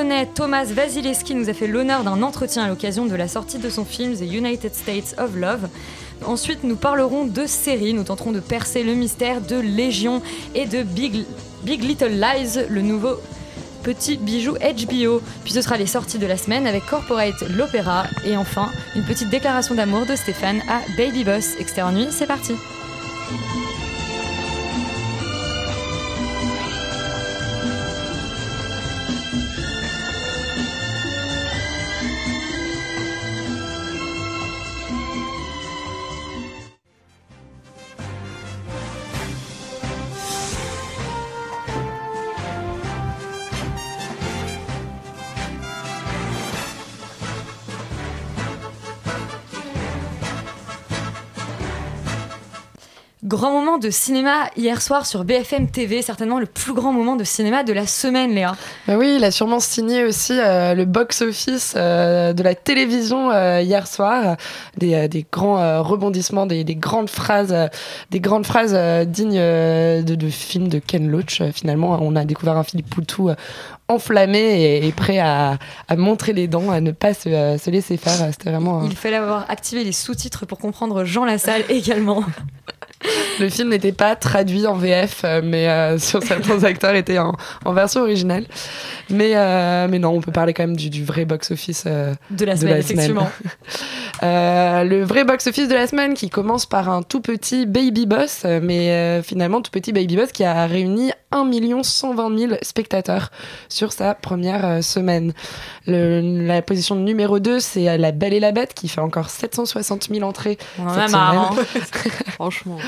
polonais Thomas Wasilewski nous a fait l'honneur d'un entretien à l'occasion de la sortie de son film The United States of Love. Ensuite, nous parlerons de séries, nous tenterons de percer le mystère de Légion et de Big, Big Little Lies, le nouveau petit bijou HBO. Puis ce sera les sorties de la semaine avec Corporate l'opéra. Et enfin, une petite déclaration d'amour de Stéphane à Baby Boss. Extérieur nuit, c'est parti. Grand moment de cinéma hier soir sur BFM TV, certainement le plus grand moment de cinéma de la semaine, Léa. Bah oui, il a sûrement signé aussi euh, le box-office euh, de la télévision euh, hier soir, des, des grands rebondissements, des, des, grandes phrases, des grandes phrases dignes de, de, films de Ken Loach. finalement, on a découvert un Philippe Poutou enflammé et, prêt à, à, montrer les dents, à ne pas se, se laisser faire. C'était vraiment. Il fallait avoir activé les sous-titres pour comprendre Jean Lassalle également. Le film n'était pas traduit en VF, euh, mais euh, sur certains acteurs était en, en, version originale. Mais, euh, mais non, on peut parler quand même du, du vrai box-office de la semaine, effectivement. le vrai box-office de la semaine qui commence par un tout petit Baby Boss, mais finalement tout petit Baby Boss qui a réuni 1 120 000 spectateurs sur sa première semaine. Le, la position numéro 2, c'est La Belle et la Bête qui fait encore 760 000 entrées. cette semaine. Franchement.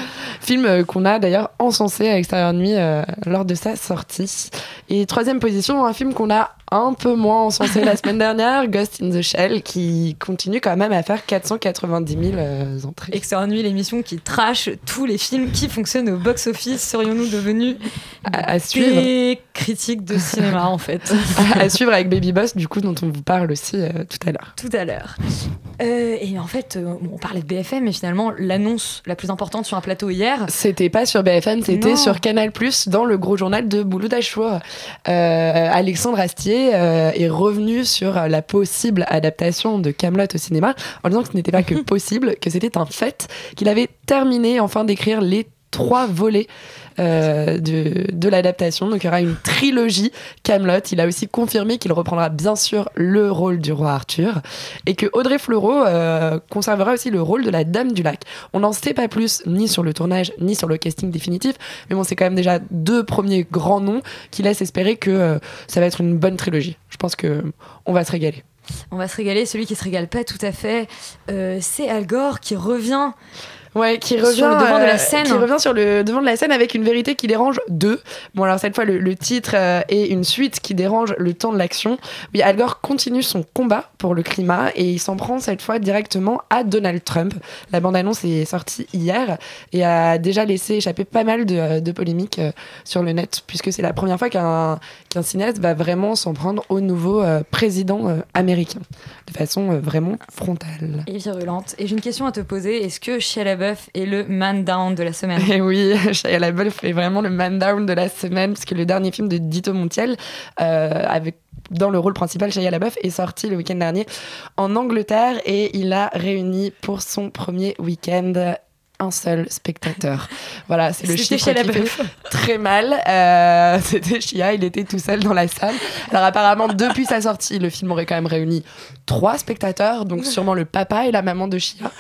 Film euh, qu'on a d'ailleurs encensé à Extérieur Nuit euh, lors de sa sortie. Et troisième position, un film qu'on a un peu moins encensé la semaine dernière, Ghost in the Shell, qui continue quand même à faire 490 000 euh, entrées. Extérieur Nuit, l'émission qui trash tous les films qui fonctionnent au box-office. Serions-nous devenus à, suivre des critiques de cinéma en fait à, suivre avec Baby Boss, du coup, dont on vous parle aussi tout à l'heure. Tout à l'heure. et en fait, on parlait de BFM, mais finalement, l'annonce la plus importante sur un plateau hier. C'était pas sur BFM, c'était sur Canal dans le gros journal de Bouloud Achour. Euh, Alexandre Astier euh, est revenu sur la possible adaptation de Camelot au cinéma en disant que ce n'était pas que possible, que c'était un fait, qu'il avait terminé enfin d'écrire les trois volets euh, de, de l'adaptation. Donc il y aura une trilogie Camelot. Il a aussi confirmé qu'il reprendra bien sûr le rôle du roi Arthur et que Audrey Fleurot euh, conservera aussi le rôle de la Dame du Lac. On n'en sait pas plus ni sur le tournage ni sur le casting définitif, mais bon c'est quand même déjà deux premiers grands noms qui laissent espérer que euh, ça va être une bonne trilogie. Je pense que on va se régaler. On va se régaler. Celui qui se régale pas tout à fait, c'est Al Gore qui revient Ouais, qui revient sur le devant de la euh, scène. Qui revient sur le devant de la scène avec une vérité qui dérange deux. Bon, alors cette fois, le, titre euh, est une suite qui dérange le temps de l'action. Oui, Al Gore continue son combat pour le climat et il s'en prend cette fois directement à Donald Trump. La bande-annonce est sortie hier et a déjà laissé échapper pas mal de, euh, de polémiques sur le net, puisque c'est la première fois qu'un qu'un cinéaste va vraiment s'en prendre au nouveau président américain, de façon vraiment frontale. Et virulente. Et j'ai une question à te poser. Est-ce que Shia LaBeouf est le man down de la semaine. Et oui, Shia LaBeouf est vraiment le man down de la semaine, puisque le dernier film de Dito Montiel, euh, avec dans le rôle principal, Shia LaBeouf est sorti le week-end dernier en Angleterre et il a réuni pour son premier week-end un seul spectateur. Voilà, c'est le chiffre qui fait très mal. Euh, c'était Chia, il était tout seul dans la salle. Alors apparemment, depuis sa sortie, le film aurait quand même réuni trois spectateurs, donc sûrement le papa et la maman de Chia.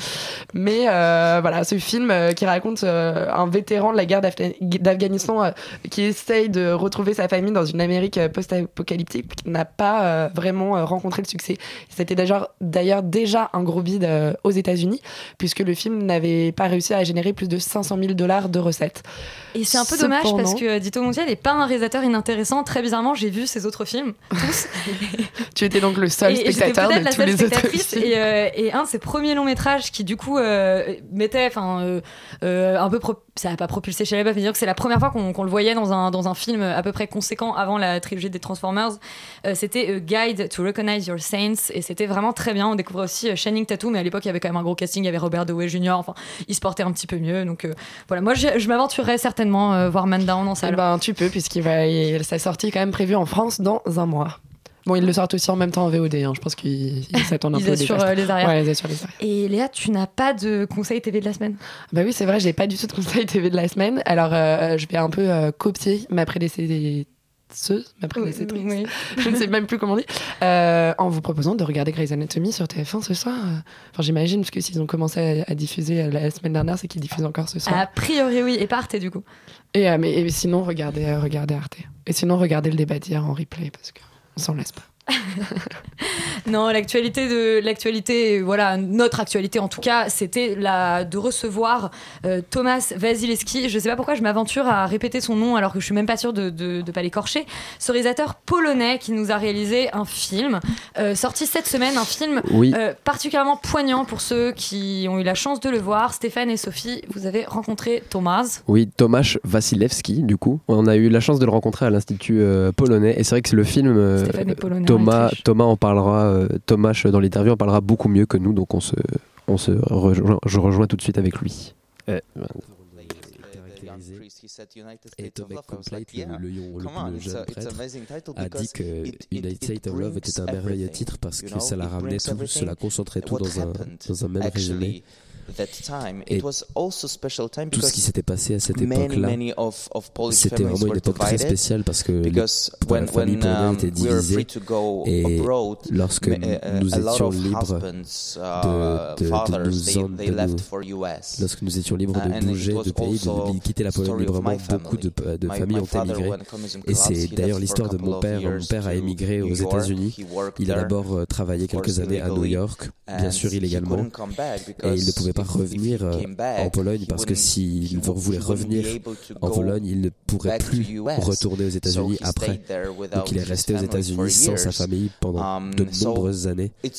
Mais euh, voilà, ce film euh, qui raconte un vétéran de la guerre d'Afghanistan qui essaye de retrouver sa famille dans une Amérique post-apocalyptique qui n'a pas vraiment rencontré le succès. C'était d'ailleurs déjà un gros bide aux États-Unis, puisque le film n'avait pas réussi à générer plus de 500 000 dollars de recettes. Et c'est un peu dommage parce que Dito Montiel n'est pas un réalisateur inintéressant. Très bizarrement, j'ai vu ses autres films, tous. tu étais donc le seul spectateur de tous les autres films. Et, euh, et, un de ses premiers longs métrages qui, du coup, euh, mettait enfin euh, un peu. Ça n'a pas propulsé chez les mais dire que c'est la première fois qu'on le voyait dans un, dans un film à peu près conséquent avant la trilogie des Transformers. c'était Guide to Recognize Your Saints et c'était vraiment très bien. On découvrait aussi Shining Tattoo, mais à l'époque, il y avait quand même un gros casting. Il y avait Robert Dewey Jr. Enfin, il se portait un petit peu mieux. Donc voilà, moi, je m'aventurerais certainement voir Man Down en salle. Eh ben, tu peux, puisqu'il va, sa sortie quand même prévue en France dans un mois. Bon, ils le sortent aussi en même temps en VOD. Hein. Je pense qu'ils s'attendent un Ils peu assurent euh, les arrières. Ouais, ils assurent les arrières. Et Léa, tu n'as pas de conseil TV de la semaine? Bah oui, c'est vrai, j'ai pas du tout de conseil TV de la semaine. Alors, euh, je vais un peu euh, copier ma prédécesseuse, ma prédécessrice, Oui. je ne sais même plus comment on dit, euh, en vous proposant de regarder Grey's Anatomy sur TF1 ce soir. Enfin, j'imagine, parce que s'ils ont commencé à, à diffuser la semaine dernière, c'est qu'ils diffusent encore ce soir. A priori, oui. Et pas Arte, du coup. Et, mais et sinon, regardez, regardez Arte. Et sinon, regardez le débat d'hier en replay, parce qu'on s'en lasse pas. Non, l'actualité de l'actualité, voilà, notre actualité en tout cas, c'était la de recevoir euh, Thomas Vasilevski. Je sais pas pourquoi je m'aventure à répéter son nom alors que je suis même pas sûre de de pas l'écorcher. Ce réalisateur polonais qui nous a réalisé un film euh, sorti cette semaine, un film Oui, euh, particulièrement poignant pour ceux qui ont eu la chance de le voir. Stéphane et Sophie, vous avez rencontré Thomas. oui, Tomasz Wasilewski, du coup. On a eu la chance de le rencontrer à l'Institut polonais. Et c'est vrai que c'est le film. Stéphane est polonais. en Thomas. Thomas en parlera, euh, Thomas dans l'interview en parlera beaucoup mieux que nous, donc on se, on se rejoint, je rejoins tout de suite avec lui. Euh, et Thomas Complate, le, le lion le plus jeune prêtre, a dit que United States of Love était un merveilleux titre parce que ça la ramenait tout, cela concentrait tout dans un, dans un même résumé. Et tout ce qui s'était passé à cette époque-là, c'était vraiment une époque très spéciale parce que les- la famille polonaise était divisée et lorsque nous étions libres de, de, de nous. en- de lorsque nous étions libres de bouger de pays, de, quitter la Pologne librement, beaucoup de, de familles ont émigré. Et c'est d'ailleurs l'histoire de mon père. Mon père a émigré aux États-Unis. Il a d'abord euh, travaillé quelques années à New York, bien sûr illégalement, et il ne pouvait pas revenir euh, en Pologne parce que s'il voulait revenir en Pologne, il ne pourrait plus retourner aux États-Unis après. Donc il est resté aux États-Unis sans sa famille pendant Um, de nombreuses années. Et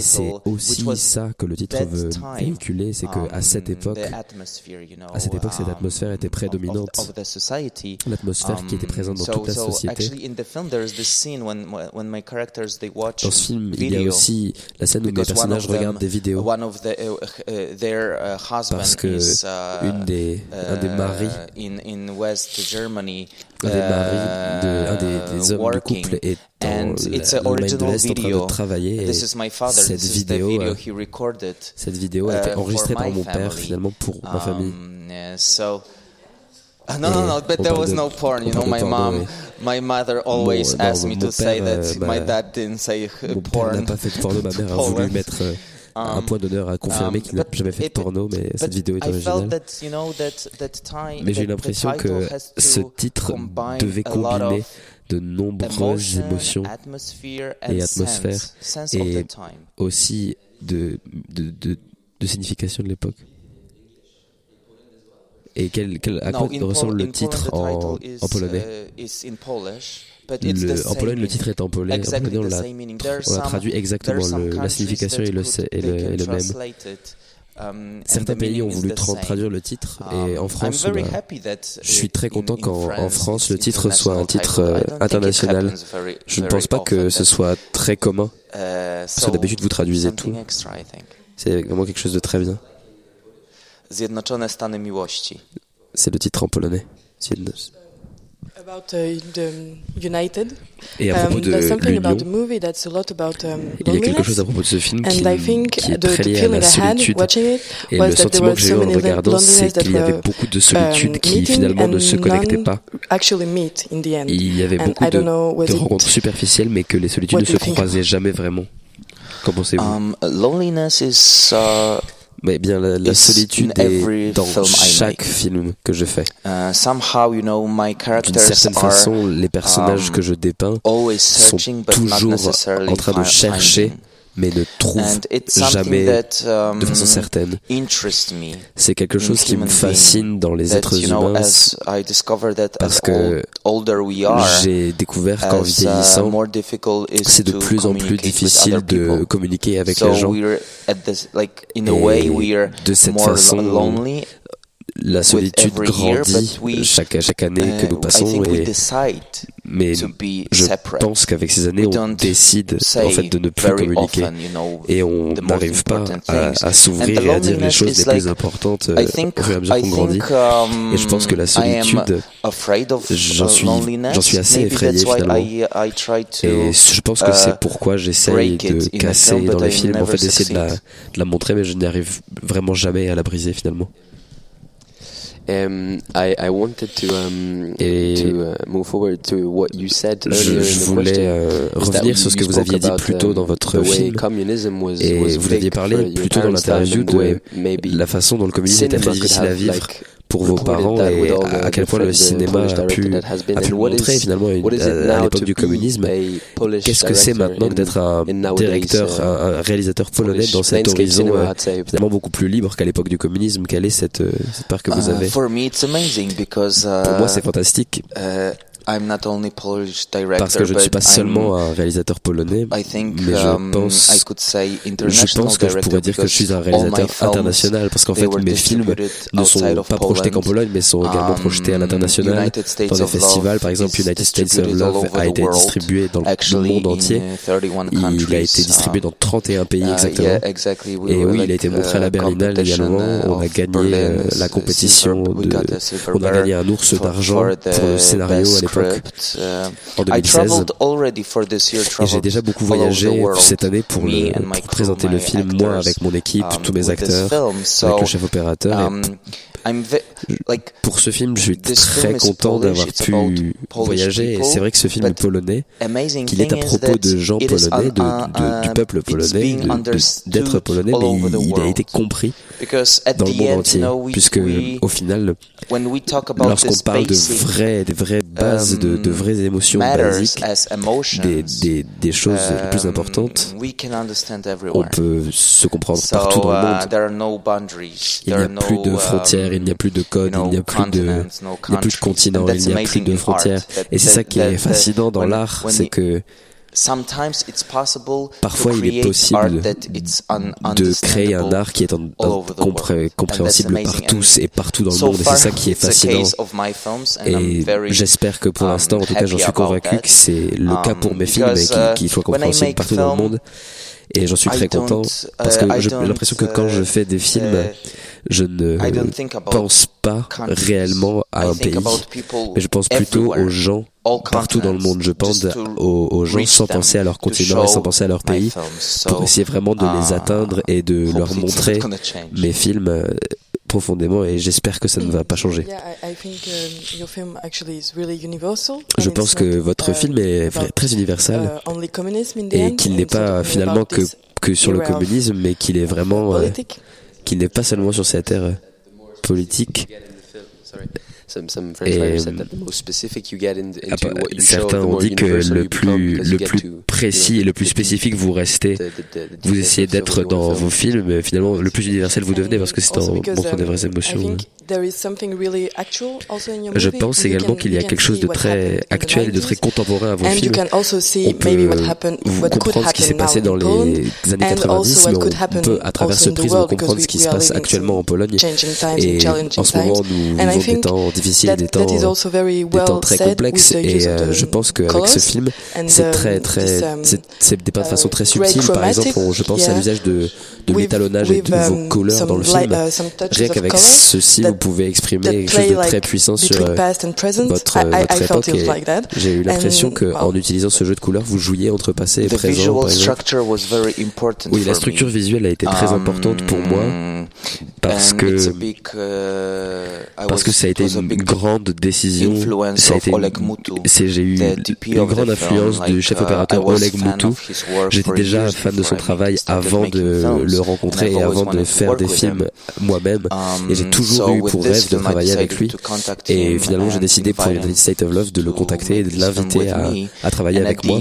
c'est aussi ça que le titre veut véhiculer, c'est um, qu'à cette époque, à cette époque, cette atmosphère était prédominante. L'atmosphère qui était présente dans toute la société. Dans ce film, il y a aussi la scène où les personnages regardent des vidéos parce que une des, un des maris, un des maris, de, un des, des hommes du couple est dans l'Allemagne de l'Est en train de travailler et cette vidéo, euh, cette vidéo a été enregistrée par mon père finalement pour ma famille. Uh, no, no, no, but there was de- no porn. You know, my mom, my mother always asked me to say that euh, my bah, dad didn't say uh, Mon père n'a porn. pas fait de porno, ma mère a voulu mettre euh, un point d'honneur à confirmer qu'il n'a jamais fait de porno, mais cette But vidéo est originale. that, you know, that, that time, Mais j'ai l'impression que ce titre devait combiner de nombreuses émotions, atmosphere, et and atmosphère, sense, sense of et aussi de, de, de, de signification de l'époque. Et quel, quel, à quoi ressemble le titre en, polonais? Le, En Pologne, le titre est en polonais. En Exactly on l'a on traduit exactement le, la signification le, est le, can est le même. um, Certains pays ont voulu tra- traduire le titre et en Um, France, a- happy that, je suis très content qu'en en France, France, le titre soit un titre euh, international. Je ne pense pas que ce soit très commun. Uh, Parce que d'habitude, vous traduisez tout. C'est vraiment quelque chose de très bien. C'est le titre en polonais. About uh, the United, Et à propos um, de there's something l'union, about the movie that's a lot about um, il y a quelque chose loneliness. à propos de ce film qui, And I think qui est très lié à feeling la I had solitude. watching it Et was le that there sentiment were que j'ai so eu en many regardant, c'est loneliness that qu'il y avait beaucoup de solitude um, qui finalement ne se connectait pas. actually meet in the end. Il y avait And beaucoup I don't de, know, was de it rencontres superficielles, mais que les solitudes ne se croisaient jamais vraiment. Qu'en pensez-vous? Mais bien, la, solitude est dans chaque film que je fais. uh, somehow, you know, my D'une certaine are façon, les personnages um, que je dépeins sont toujours en train de chercher, finding. Mais ne something jamais that um, de façon certaine. interests me. C'est quelque chose qui me fascine dans les êtres you know, humains. as I discover that parce as que old, la solitude grandit euh, chaque, année que nous passons. Mais je pense qu'avec ces années, on décide en fait de ne plus communiquer et on n'arrive pas à, s'ouvrir et à dire les choses les plus importantes euh, au fur et à mesure qu'on grandit. Et je pense que la solitude, j'en suis, suis assez effrayé finalement. Et je pense que c'est pourquoi j'essaye de casser dans les films, en fait, d'essayer de la montrer, mais je n'y arrive vraiment jamais à la briser finalement. Et je, voulais revenir sur ce que vous aviez dit plus tôt dans votre film. et vous aviez parlé plus tôt dans l'interview de la façon dont le communisme était difficile à vivre pour vos parents et à, quel point le cinéma a pu, a pu montrer finalement à, l'époque du communisme. Qu'est-ce que c'est maintenant d'être un directeur, un, réalisateur polonais dans cet horizon euh, finalement beaucoup plus libre qu'à l'époque du communisme? Quelle est cette euh, part que vous avez? Pour moi, c'est fantastique. Parce que je ne suis pas seulement un réalisateur polonais, mais je pense, je pense que je pourrais dire que je suis un réalisateur international, parce qu'en fait mes films ne sont pas projetés qu'en Pologne, mais sont également projetés à l'international, dans des festivals. Par exemple, United States of Love a été distribué dans le monde entier. Il a été distribué dans 31 pays exactement. Et oui, il a été montré à la Berlinale également. Euh, on a gagné la compétition, de, on a gagné un ours d'argent pour le scénario à l'époque en 2016. J'ai déjà beaucoup voyagé cette année pour, présenter le film, moi avec mon équipe, tous mes acteurs, avec le chef opérateur pour ce film, je suis très content d'avoir pu voyager. Et c'est vrai que ce film est polonais, qu'il est à propos de gens polonais, de, du peuple polonais, d'être polonais, mais il, a été compris dans le monde entier. Puisque au final, lorsqu'on parle de vraies, des vraies bases, de, vraies émotions basiques, des, des, des choses les plus importantes, on peut se comprendre partout dans le monde. Il n'y a plus de frontières, il n'y a plus de il n'y a plus de, il n'y a plus de continent, il n'y a plus de frontières. Et c'est ça qui est fascinant dans l'art, c'est que Parfois, il est possible de créer un art qui est compréhensible par tous et partout dans le monde, et c'est ça qui est fascinant. Et j'espère que pour l'instant, en tout cas, j'en suis convaincu que c'est le cas pour mes films et qu'ils soient compréhensibles partout dans le monde et j'en suis très content parce que j'ai l'impression que quand je fais des films, je ne pense pas réellement à un pays, mais je pense plutôt aux gens partout dans le monde. Je pense aux, gens sans penser à leur continent et sans penser à leur pays pour essayer vraiment de les atteindre et de leur montrer mes films euh, profondément et j'espère que ça ne va pas changer. Je pense que votre film est très universel et qu'il n'est pas finalement que, sur le communisme, mais qu'il est vraiment... Euh, qu'il n'est pas seulement sur cette ère euh, politique some, certains ont dit que le plus, le plus précis et le plus spécifique vous restez, vous essayez d'être dans vos films, mais finalement le plus universel vous devenez parce que c'est en montrant des vraies émotions. Je pense également qu'il y a quelque chose de très actuel et de très contemporain à vos films. On peut comprendre ce qui s'est passé dans les années 90, mais on peut à travers ce prisme comprendre ce qui se passe actuellement en Pologne. Et en ce moment, nous vivons des temps difficiles, des temps, très complexes. Et euh, je pense qu'avec ce film, c'est très, très, c'est dépeint de façon très subtile. Par exemple, je pense à l'usage de, de l'étalonnage et de vos couleurs dans le film. Rien qu'avec ceci, vous pouvez exprimer quelque chose de très puissant sur euh, votre, votre époque. J'ai eu l'impression qu'en utilisant ce jeu de couleurs, vous jouiez entre passé et présent. Oui, la structure visuelle a été très importante pour moi parce que parce que ça a été une grande décision, c'est j'ai eu une grande influence du chef opérateur Oleg Moutou. J'étais déjà fan de son travail avant de le rencontrer et avant de faire des films moi-même. Et j'ai toujours eu pour rêve de travailler avec lui. Et finalement, j'ai décidé pour United State of Love de le contacter et de l'inviter à, travailler avec moi.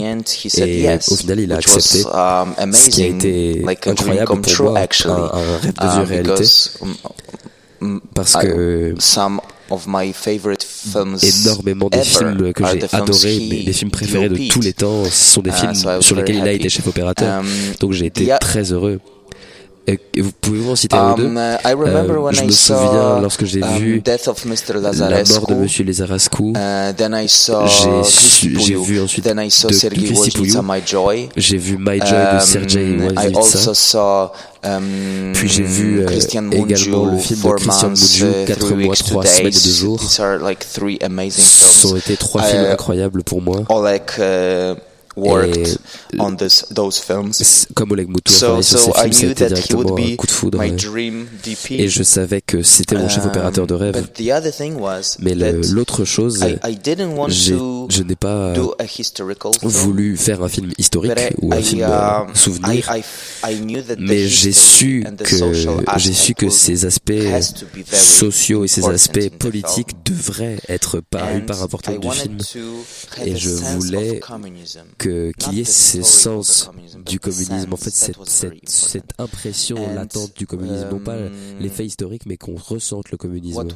Et au final, il a accepté, ce qui a été incroyable pour moi, un, rêve de réalité. parce que j'ai the films adorés, he mes, mes films préférés de tous les temps, ce sont des Uh, films sur lesquels il a été chef opérateur. Um, Donc j'ai été très heureux vous pouvez vous en citer um, un ou deux I remember euh, when Je me I souviens lorsque j'ai um, vu Death of Mr. la mort de Monsieur Lazarascu. Uh, j'ai vu ensuite then I saw de J'ai vu My Joy um, de Sergei Wojnitsa. Puis j'ai vu euh, également le film de Christian Mungiu, 4 mois, 3 semaines et 2 jours. Ce like été trois films incroyables pour moi. Or like, uh, euh, comme Oleg Moutou a travaillé so, sur ces films, c'était directement un coup de foudre. Euh, et je savais que c'était mon chef opérateur de rêve. Mais l'autre chose, je n'ai pas voulu faire un film historique ou un film euh, souvenir, mais j'ai su que j'ai su que ces aspects sociaux et ces aspects politiques devraient être par, une part importante du film, et je voulais que qu'il y ait ce sens du communisme, en fait cette, impression latente du communisme, non pas l'effet historique, mais qu'on ressente le communisme.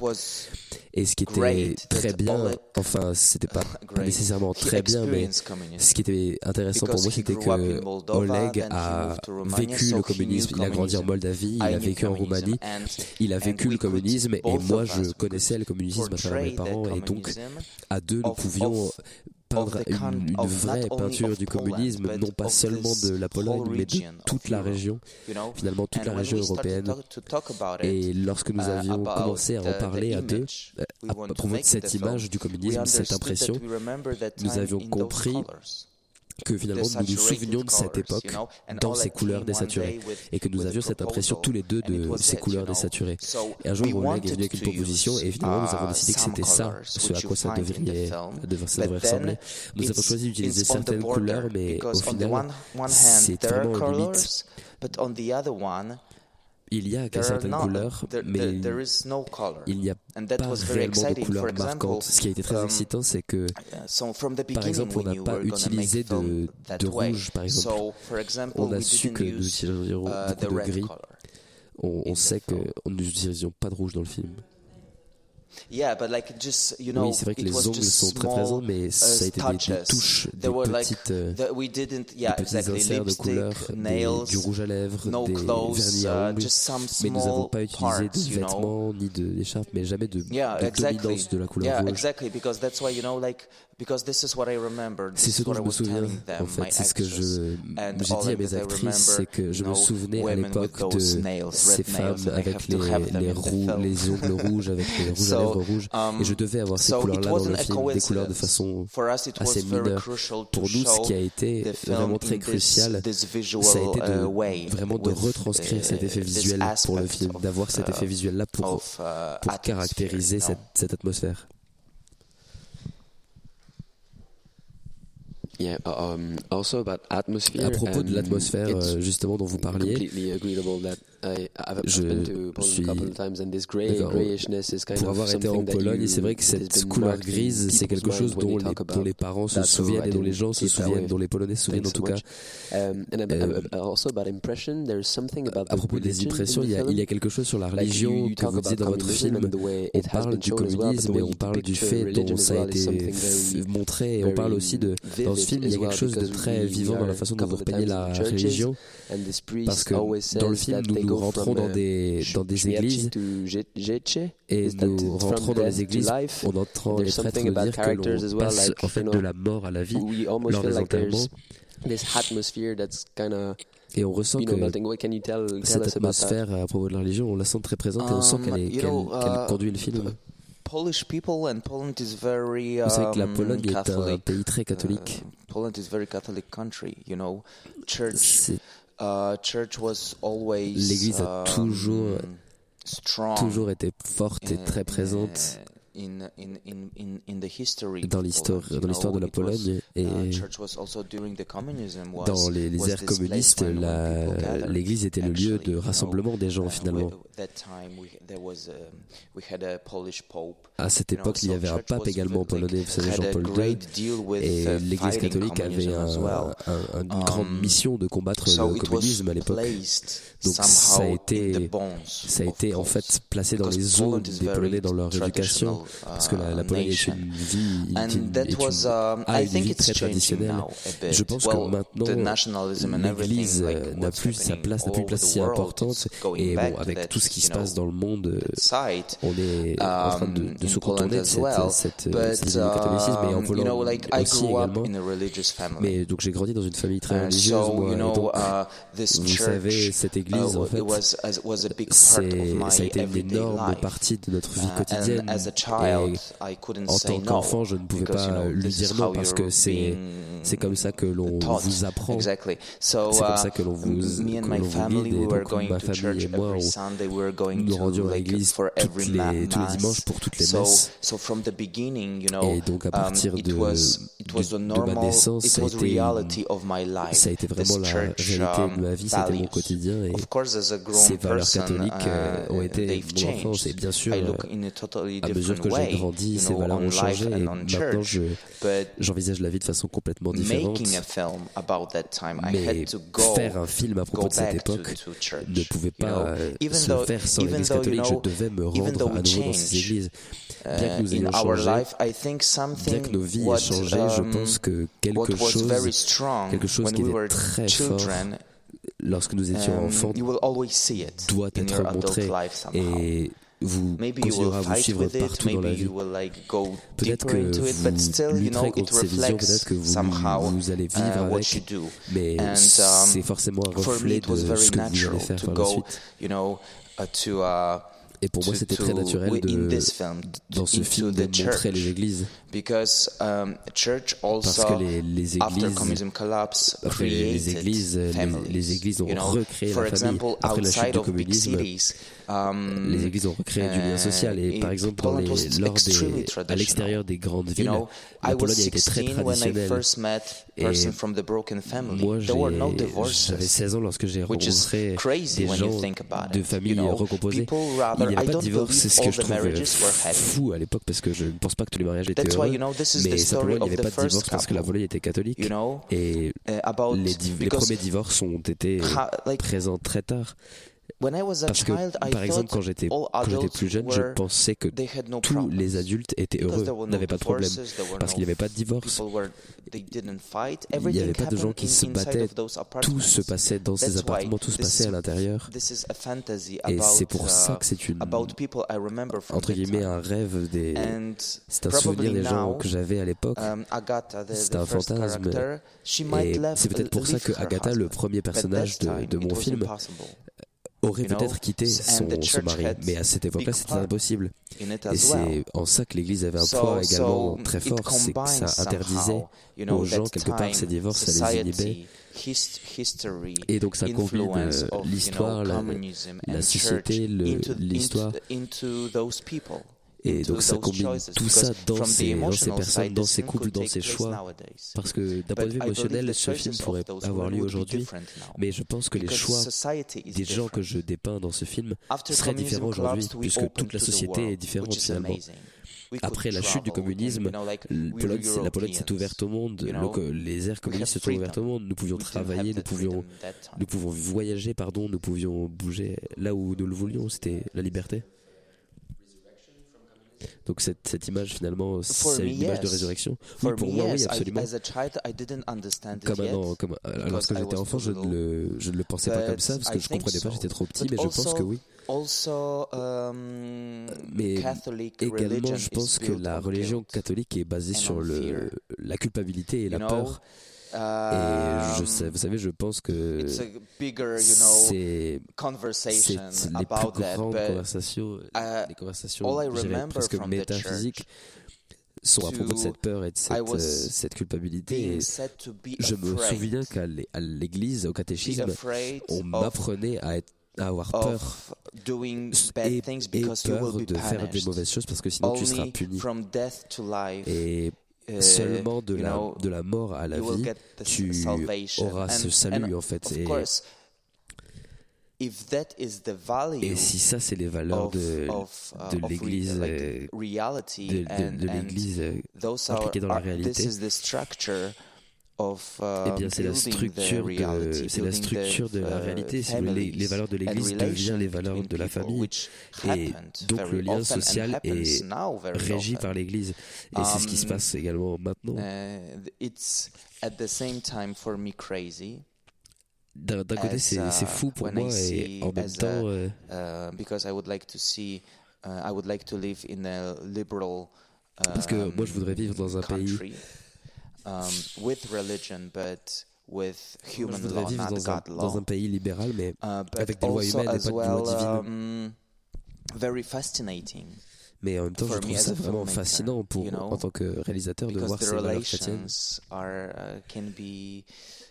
Et ce qui était très bien, enfin c'était pas, pas nécessairement très bien, mais ce qui était intéressant pour moi, c'était que Oleg a vécu le communisme, il a grandi en Moldavie, il a vécu en Roumanie, il a vécu le communisme, et moi je connaissais le communisme à travers mes parents, et donc à deux nous pouvions peindre une, vraie peinture du communisme, non pas seulement de la Pologne, mais de toute la région, finalement toute la région européenne. Et lorsque nous avions commencé à en parler à deux, à propos cette image du communisme, cette impression, nous avions compris que finalement nous nous souvenions de cette époque dans ces couleurs désaturées et que nous avions cette impression tous les deux de ces couleurs désaturées. Et un jour, Rolag est venu avec une proposition et finalement nous avons décidé que c'était ça, ce à quoi ça devrait, euh, ça ressembler. Nous avons choisi d'utiliser certaines couleurs, mais au final, c'est vraiment une limite. Il y a certaines couleurs, mais il n'y a pas réellement de couleurs marquantes. Ce qui a été très excitant, c'est que, par exemple, on n'a pas utilisé de, rouge, par exemple. On a su que nous utiliserons beaucoup de gris. On, on sait qu'on n'utiliserons pas de rouge dans le film. Yeah, but oui, c'est vrai que les ongles sont très très longs, mais ça a été touches. des touches, des petites, euh, like, the, de couleur, du rouge à lèvres, no des vernis à ongles, mais nous n'avons pas utilisé de vêtements know? ni d'écharpes, mais jamais de, yeah, de de la couleur rouge. C'est ce dont je me souviens, en fait, c'est ce que j'ai dit à mes actrices, c'est que je me souvenais à l'époque de ces femmes avec les, ongles rouges, avec les rouges à et je devais avoir ces couleurs-là dans le film, des couleurs de façon assez mineure. Pour nous, ce qui a été vraiment très crucial, ça a été vraiment de retranscrire cet effet visuel pour le film, d'avoir cet effet visuel-là pour, pour caractériser cette atmosphère. Yeah, à propos de l'atmosphère euh, justement dont vous parliez, je suis d'accord. Pour avoir été en Pologne, c'est vrai que cette couleur grise, c'est quelque chose dont les, parents se souviennent et dont les gens se souviennent, dont les Polonais se souviennent en tout cas. Euh, à propos des impressions, il y, a, quelque chose sur la religion que vous dites dans votre film. On parle du communisme et on parle du fait dont ça a été montré et on parle aussi de, dans il y a quelque chose de très vivant dans la façon dont vous repeignez la religion, parce que dans le film, nous, nous rentrons dans des, dans des églises et nous rentrons dans les églises, on entend les prêtres nous dire que l'on passe en fait de la mort à la vie lors des enterrements. Et on ressent que cette atmosphère à propos de la religion, on la sent très présente et on sent qu'elle qu conduit le film. Polish people and Poland is very. Um, Vous savez que la um, Pologne est un pays très catholique. Uh, Poland is very Catholic country, you know. Church. Uh, church was always. L'Église a um, toujours. Um, strong toujours été forte et très présente. In, dans l'histoire de la Pologne et dans les, les communistes l'église était le lieu de rassemblement des gens finalement. à cette époque il y avait un pape également polonais c'est Jean-Paul II et l'église catholique avait une grande mission de combattre le communisme à l'époque. donc ça a été ça a été en fait placé dans les zones des polonais dans leur éducation parce que la, la Pologne une vie, est une, est ah, très traditionnelle. Je pense que maintenant, l'Église euh, n'a plus sa place, n'a plus une place si importante. Et bon, avec tout ce qui se passe dans le monde, euh, on est en train de, se contourner de cette, cette, euh, cette du catholicisme, mais en Pologne aussi également. Mais donc j'ai grandi dans une famille très religieuse, moi. Et donc, vous savez, cette Église, en fait, ça a été une énorme partie de notre vie quotidienne. Et en tant qu'enfant, je ne pouvais pas lui dire non parce que c'est comme ça que l'on vous apprend. C'est comme ça que l'on vous, vous donc ma famille et moi, on, nous rendions à l'église tous les dimanches pour toutes les messes. Et donc à partir de, ma naissance, ça a été, vraiment la réalité de ma vie, c'était mon quotidien. Et ces valeurs catholiques euh, ont été mon enfance. Et bien sûr, à mesure que j'ai grandi, ces valeurs ont changé et maintenant j'envisage je, la vie de façon complètement différente. Mais faire un film à propos de cette époque ne pouvait pas euh, se faire sans l'église catholique. Je devais me rendre à nouveau dans ces églises. Bien que nous ayons changé, bien que nos vies aient changé, je pense que quelque chose, quelque chose qui était très fort lorsque nous étions enfants doit être montré et vous continuera à vous suivre partout dans la vie. Peut-être que vous lutterez contre ces visions, peut-être que vous, vous allez vivre avec, mais c'est forcément un reflet de ce que vous allez faire par la suite. Et pour moi, c'était très naturel de, dans ce film de montrer les églises. Because, um, church also, parce que les, les églises, collapse, après les églises, les, les, églises ont you know, recréé la famille après la chute du communisme. Cities, um, les églises ont recréé uh, du lien social et par exemple dans les, lors des, à l'extérieur des grandes villes, you know, la Pologne a très traditionnelle. Et moi, j'avais 16 ans lorsque j'ai rencontré des gens de familles you know, recomposées. Il n'y avait pas de divorce, c'est ce que je trouvais fou à l'époque parce que je ne pense pas que tous les mariages étaient. Euh, mais c'est problème, il n'y avait pas de divorce parce que la volaille était catholique. Et les, premiers divorces ont été présents très tard. Parce que, par exemple, quand j'étais plus jeune, je pensais que tous les adultes étaient heureux, n'avaient pas de problème, parce qu'il n'y avait pas de divorce, il n'y avait pas de gens qui se battaient, tout se passait dans ces appartements, tout se passait à l'intérieur. Et c'est pour ça que c'est une, entre guillemets, un rêve des. C'est un souvenir des gens que j'avais à l'époque. C'est un fantasme. Et c'est peut-être pour ça que Agatha, le premier personnage de mon film, aurait peut-être quitté son, mari, mais à cette époque-là, c'était impossible. Et c'est en ça que l'Église avait un poids également très fort, c'est que ça interdisait aux gens, quelque part, ces divorces, ça les inhibait. Et donc ça combine l'histoire, la, la, société, l'histoire et donc ça combine tout ça dans ces, dans ces personnes, dans ces couples, dans ces choix. Parce que d'un point de vue émotionnel, ce film pourrait avoir lieu aujourd'hui. Mais je pense que les choix des gens que je dépeins dans ce film seraient différents aujourd'hui, puisque toute la société est différente finalement. Après la chute du communisme, la Pologne s'est ouverte au monde, les aires communistes se sont ouvertes au monde, nous pouvions travailler, nous pouvions, nous pouvions voyager, pardon, nous pouvions bouger là où nous le voulions, c'était la liberté. Donc cette, cette image finalement, c'est une image de résurrection. Oui, pour moi, oui, absolument. Comme, un comme euh, lorsque j'étais enfant, je ne, le, je le pensais pas comme ça parce que je ne comprenais pas, j'étais trop petit, mais je pense que oui. mais également, je pense que la religion catholique est basée sur le, la culpabilité et la peur. Et je vous savez, je pense que c'est les plus grandes conversations, les conversations presque métaphysiques sont à propos de cette peur et de euh, cette, culpabilité. Je me souviens qu'à l'église, au catéchisme, on m'apprenait à, avoir peur et, peur de faire des mauvaises choses parce que sinon tu seras puni seulement de la, de la mort à la vie, tu auras ce salut en fait. Et, si ça, c'est les valeurs euh, de, de l'Église, de, euh, l'Église impliquée dans la réalité, eh bien, c'est la structure de, c'est la structure de la réalité. Si les, les, valeurs de l'Église deviennent les valeurs de la famille, et donc le lien social est régi par l'Église. Et c'est ce qui se passe également maintenant. D'un côté, c'est fou pour moi et en même temps. Parce que moi, je voudrais vivre dans un pays Um, with religion, but with human law, vivre dans, un, dans un pays libéral, mais uh, avec des lois humaines et pas de lois divines. Um, very fascinating. Mais en même temps, je trouve ça vraiment fascinant pour, you know, en tant que réalisateur de voir ces valeurs chrétiennes. Are, uh, can be,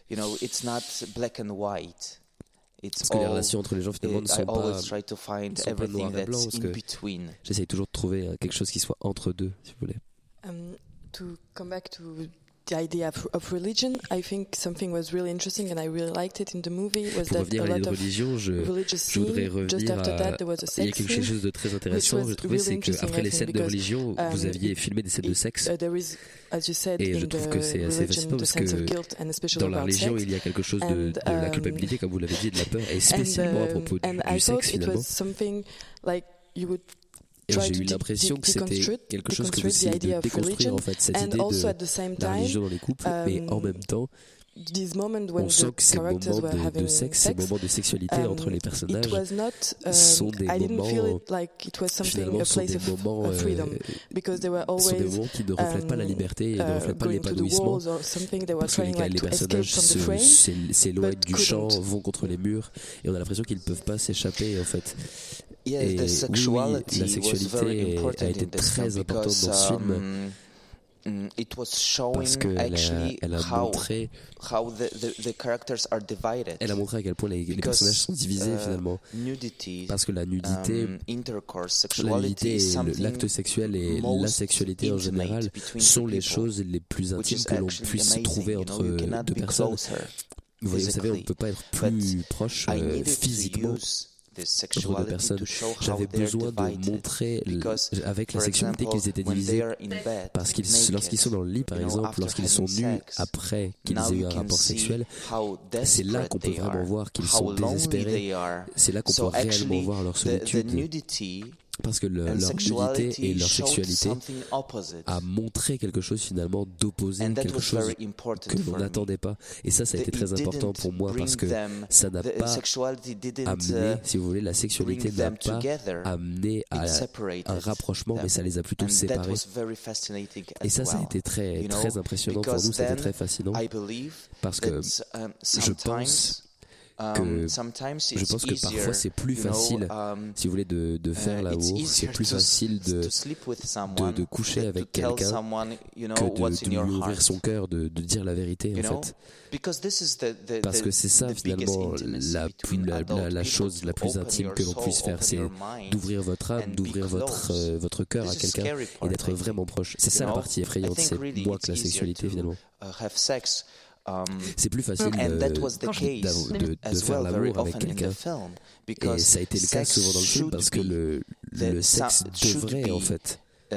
you know, it's not black and white. It's parce que les relations entre les gens finalement ne sont pas, try to find sont pas noir et blanc. Parce que j'essaye toujours de trouver euh, quelque chose qui soit entre deux, si vous voulez. Um, to come back to the idea of, of, religion, I think something was really interesting and I really liked it in the movie. Was Pour revenir à l'idée de religion, je, je voudrais revenir à... Il y a quelque chose de très intéressant, je trouvais, c'est qu'après les scènes de religion, um, vous aviez filmé des scènes de sexe. Uh, et je trouve que c'est assez fascinant parce que dans la religion, il y a quelque chose de, de la um, culpabilité, comme vous l'avez dit, de la peur, et spécialement à um, propos du sexe finalement j'ai eu l'impression que c'était quelque chose que vous essayez de déconstruire en fait, cette idée de la religion dans les couples, mais en um, même temps, on sent que ces moments de, de sexe, ces moments de sexualité um, entre les personnages um, sont des moments finalement sont des moments, euh, sont des moments qui ne reflètent pas la liberté et ne reflètent pas l'épanouissement parce que les, les personnages s'éloignent du champ, vont contre les murs et on a l'impression qu'ils ne peuvent pas s'échapper en fait et oui, la sexualité a été très importante dans ce film. Mm, parce qu'elle a, elle a montré elle a montré à quel point les, les personnages sont divisés uh, finalement. parce que la nudité um, l'acte sexuel et la sexualité en général sont les choses les plus intimes que l'on puisse trouver entre deux personnes. vous, vous savez on ne peut pas être plus proche euh, physiquement personnes. J'avais besoin de montrer avec la sexualité qu'ils étaient divisés. Parce qu'ils, lorsqu'ils sont dans le lit, par exemple, lorsqu'ils sont nus après qu'ils aient eu un rapport sexuel, c'est là qu'on peut vraiment voir qu'ils sont désespérés. C'est là qu'on peut réellement voir leur solitude parce que leur nudité et leur sexualité a montré quelque chose finalement d'opposé, quelque chose que l'on n'attendait pas. Et ça, ça a été très important pour moi parce que ça n'a pas amené, si vous voulez, la sexualité n'a pas amené à un rapprochement, mais ça les a plutôt séparés. Et ça, ça a été très, très impressionnant pour nous, c'était très fascinant parce que um, je pense que um, je pense que parfois c'est plus facile, um, si vous voulez, de, de faire uh, l'amour, c'est plus facile de, de, de, coucher avec quelqu'un que de, lui ouvrir son cœur, de, de dire la vérité en fait. Parce que c'est ça finalement la, la, la, chose la plus intime que l'on puisse faire, c'est d'ouvrir votre âme, d'ouvrir votre, euh, votre cœur à quelqu'un et d'être vraiment proche. C'est ça la partie effrayante, c'est moi que la sexualité finalement. Um, c'est plus facile de, de, de, faire l'amour avec quelqu'un. Et ça a été le cas souvent dans le film parce que le, le sexe devrait en fait uh,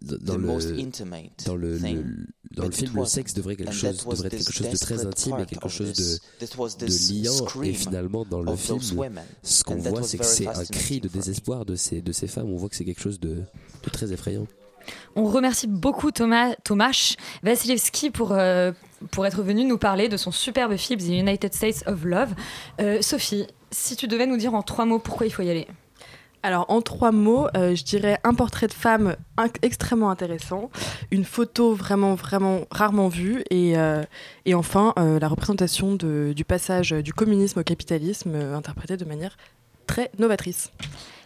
dans le, dans le, le, dans le film, le sexe devrait, quelque chose, devrait être quelque chose de très intime et quelque chose de, de liant. Et finalement, dans le film, ce qu'on voit, c'est que c'est un cri de désespoir de ces, de ces femmes. On voit que c'est quelque chose de, de très effrayant. On remercie beaucoup Thomas, Tomasz pour, euh, pour être venu nous parler de son superbe film The United States of Love. Euh, Sophie, si tu devais nous dire en trois mots pourquoi il faut y aller alors en trois mots, euh, je dirais un portrait de femme extrêmement intéressant, une photo vraiment vraiment rarement vue et, et enfin la représentation du passage du communisme au capitalisme interprété de manière très novatrice.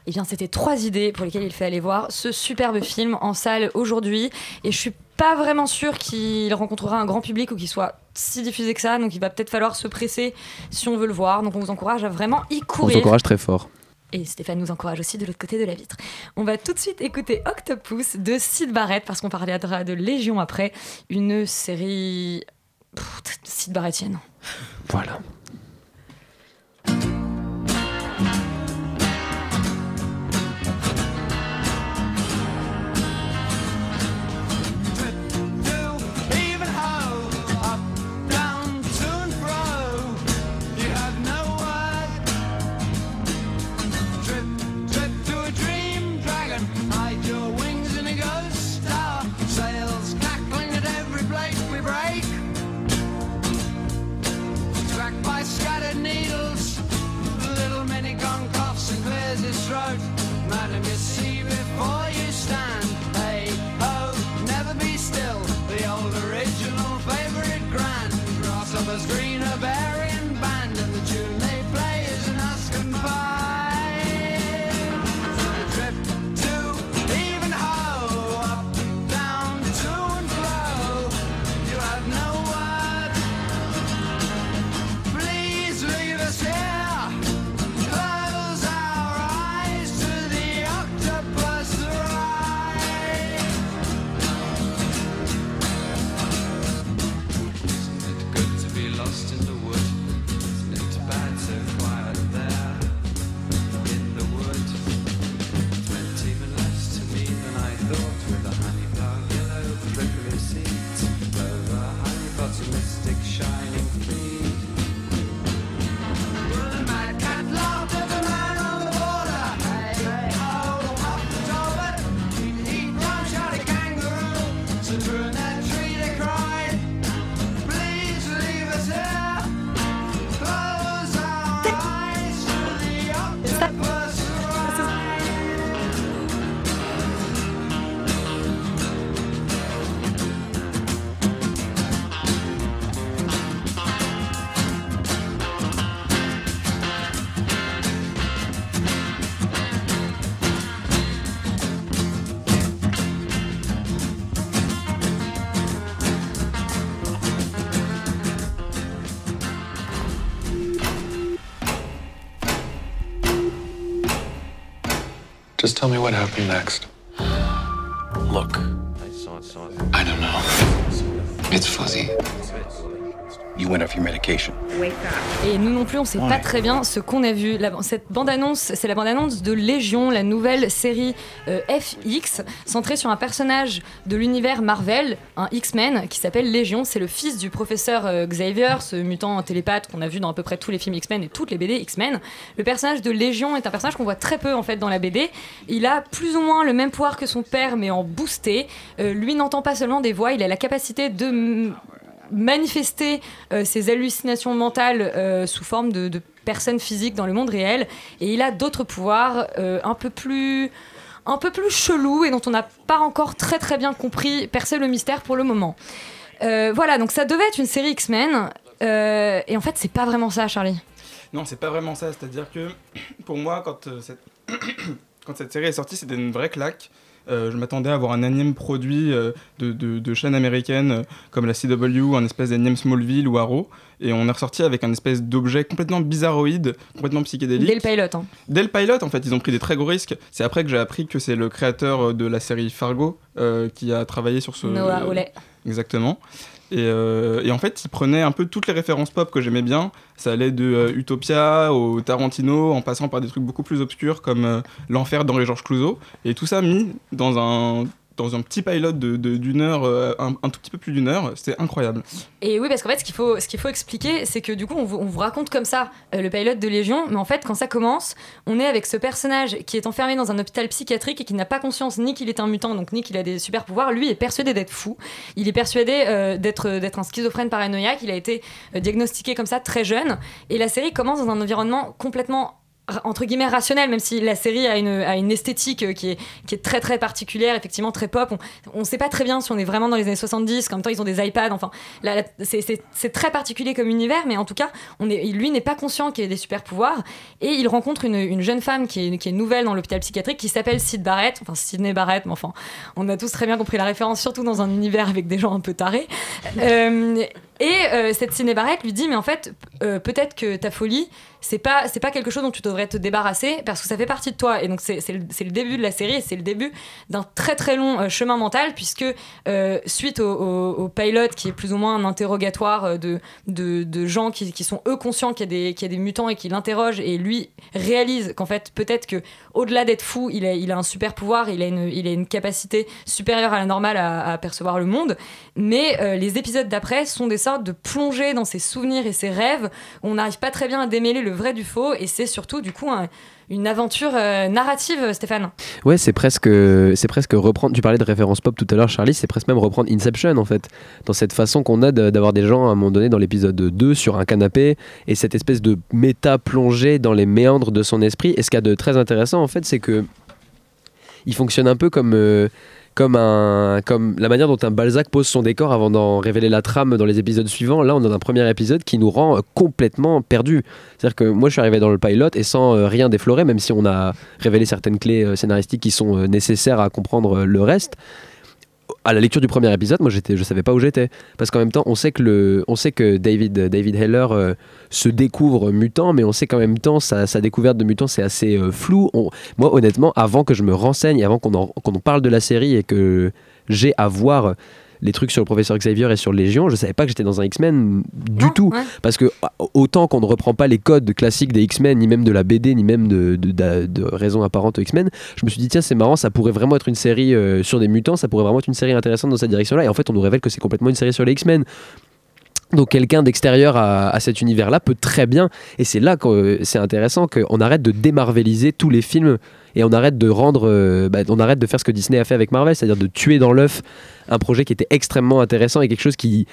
Eh bien, c'était trois idées pour lesquelles il fait aller voir ce superbe film en salle aujourd'hui. Et je suis pas vraiment sûre qu'il rencontrera un grand public ou qu'il soit si diffusé que ça. Donc, il va peut-être falloir se presser si on veut le voir. Donc, on vous encourage à vraiment y courir. On vous encourage très fort. Et Stéphane nous encourage aussi de l'autre côté de la vitre. On va tout de suite écouter Octopus de Sid Barrett parce qu'on parlera de Légion après. Une série. Sid Barrettienne. Voilà. road. Tell me what happened next. Look. I don't know. It's fuzzy. You went off your medication. Et nous non plus, on sait pas très bien ce qu'on a vu. La, cette bande-annonce, c'est la bande-annonce de Légion, la nouvelle série euh, FX, centrée sur un personnage de l'univers Marvel, un X-Men, qui s'appelle Légion. C'est le fils du professeur euh, Xavier, ce mutant télépathe qu'on a vu dans à peu près tous les films X-Men et toutes les BD X-Men. Le personnage de Légion est un personnage qu'on voit très peu en fait dans la BD. Il a plus ou moins le même pouvoir que son père, mais en boosté. Euh, lui n'entend pas seulement des voix, il a la capacité de manifester euh, ses hallucinations mentales euh, sous forme de, personnes physiques dans le monde réel. Et il a d'autres pouvoirs euh, un peu plus un peu plus chelous et dont on n'a pas encore très très bien compris percer le mystère pour le moment. Voilà, donc ça devait être une série X-Men. et en fait, c'est pas vraiment ça, Charlie. Non, c'est pas vraiment ça. C'est-à-dire que pour moi, quand, cette... quand cette série est sortie, c'était une vraie claque. Euh, je m'attendais à avoir un énième produit euh, de, de, de chaîne américaine euh, comme la CW, un espèce d'énième Smallville ou Arrow. Et on est ressorti avec un espèce d'objet complètement bizarroïde, complètement psychédélique. Dès le pilot. Hein. Dès le pilot, en fait, ils ont pris des très gros risques. C'est après que j'ai appris que c'est le créateur de la série Fargo qui a travaillé sur ce. Noah Hawley. Exactement. Et, euh, et, en fait, il prenait un peu toutes les références pop que j'aimais bien. Ça allait de euh, Utopia au Tarantino, en passant par des trucs beaucoup plus obscurs comme euh, L'Enfer d'Henri Georges Clouzot. Et tout ça mis dans un, dans un petit pilot d'une de, heure, euh, un, tout petit peu plus d'une heure. C'était incroyable. Et oui, parce qu'en fait, ce qu'il faut, faut expliquer, c'est que du coup, on vous, on vous raconte comme ça euh, le pilot de Légion, mais en fait, quand ça commence, on est avec ce personnage qui est enfermé dans un hôpital psychiatrique et qui n'a pas conscience ni qu'il est un mutant, donc ni qu'il a des super pouvoirs. Lui est persuadé d'être fou. Il est persuadé euh, d'être, d'être un schizophrène paranoïaque. Il a été diagnostiqué comme ça très jeune. Et la série commence dans un environnement complètement entre guillemets rationnel, même si la série a une, a une esthétique euh, qui est, qui est très très particulière, effectivement très pop. On ne sait pas très bien si on est vraiment dans les années 70, en même temps ils ont des iPads, enfin, là, là, c'est très particulier comme univers, mais en tout cas, on est, lui n'est pas conscient qu'il a des super pouvoirs, et il rencontre une, une jeune femme qui est, qui est nouvelle dans l'hôpital psychiatrique, qui s'appelle Sid Barrett, enfin Sidney Barrett, mais enfin, on a tous très bien compris la référence, surtout dans un univers avec des gens un peu tarés. Euh, et euh, cette Sidney Barrett lui dit, mais en fait, euh, peut-être que ta folie, c'est pas pas quelque chose dont tu devrais te débarrasser parce que ça fait partie de toi. Et donc c'est le, le, début de la série et c'est le début d'un très très long euh, chemin mental puisque suite au, au, au, pilot qui est plus ou moins un interrogatoire de, de, gens qui, qui, sont eux conscients qu'il y, qu y, a des mutants et qui l'interrogent et lui réalise qu'en fait peut-être que au-delà d'être fou il a, il a un super pouvoir il a une, il a une capacité supérieure à la normale à, percevoir le monde. Mais les épisodes d'après sont des de plongées dans ses souvenirs et ses rêves. On n'arrive pas très bien à démêler le vrai du faux et c'est surtout du coup un, une aventure euh, narrative Stéphane. Ouais c'est presque c'est presque reprendre tu parlais de référence pop tout à l'heure Charlie c'est presque même reprendre Inception en fait. Dans cette façon qu'on a d'avoir des gens à un moment donné dans l'épisode 2 sur un canapé et cette espèce de méta plongée dans les méandres de son esprit. Et ce qu'il y a de très intéressant en fait c'est que il fonctionne un peu comme euh, comme, un, comme la manière dont un Balzac pose son décor avant d'en révéler la trame dans les épisodes suivants. Là, on a un premier épisode qui nous rend complètement perdus. C'est-à-dire que moi, je suis arrivé dans le pilot et sans euh, rien déflorer, même si on a révélé certaines clés euh, scénaristiques qui sont euh, nécessaires à comprendre le reste à la lecture du premier épisode, moi j'étais, je savais pas où j'étais, parce qu'en même temps, on sait que le, on sait que David, David Heller euh, se découvre mutant, mais on sait qu'en même temps sa, découverte de mutant c'est assez euh, flou. moi honnêtement, avant que je me renseigne, avant qu'on en, parle de la série et que j'ai à voir les trucs sur le professeur Xavier et sur Légion, je savais pas que j'étais dans un X-Men du tout. Parce que autant qu'on ne reprend pas les codes classiques des X-Men, ni même de la BD, ni même de, de, de, raison apparente aux X-Men, je me suis dit, tiens, c'est marrant, ça pourrait vraiment être une série euh, sur des mutants, ça pourrait vraiment être une série intéressante dans cette direction-là. Et en fait, on nous révèle que c'est complètement une série sur les X-Men. Donc quelqu'un d'extérieur à, cet univers-là peut très bien, et c'est là que euh, c'est intéressant qu'on arrête de démarveliser tous les films et on arrête de rendre, euh, bah, de faire ce que Disney a fait avec Marvel, c'est-à-dire de tuer dans l'œuf un projet qui était extrêmement intéressant et quelque chose qui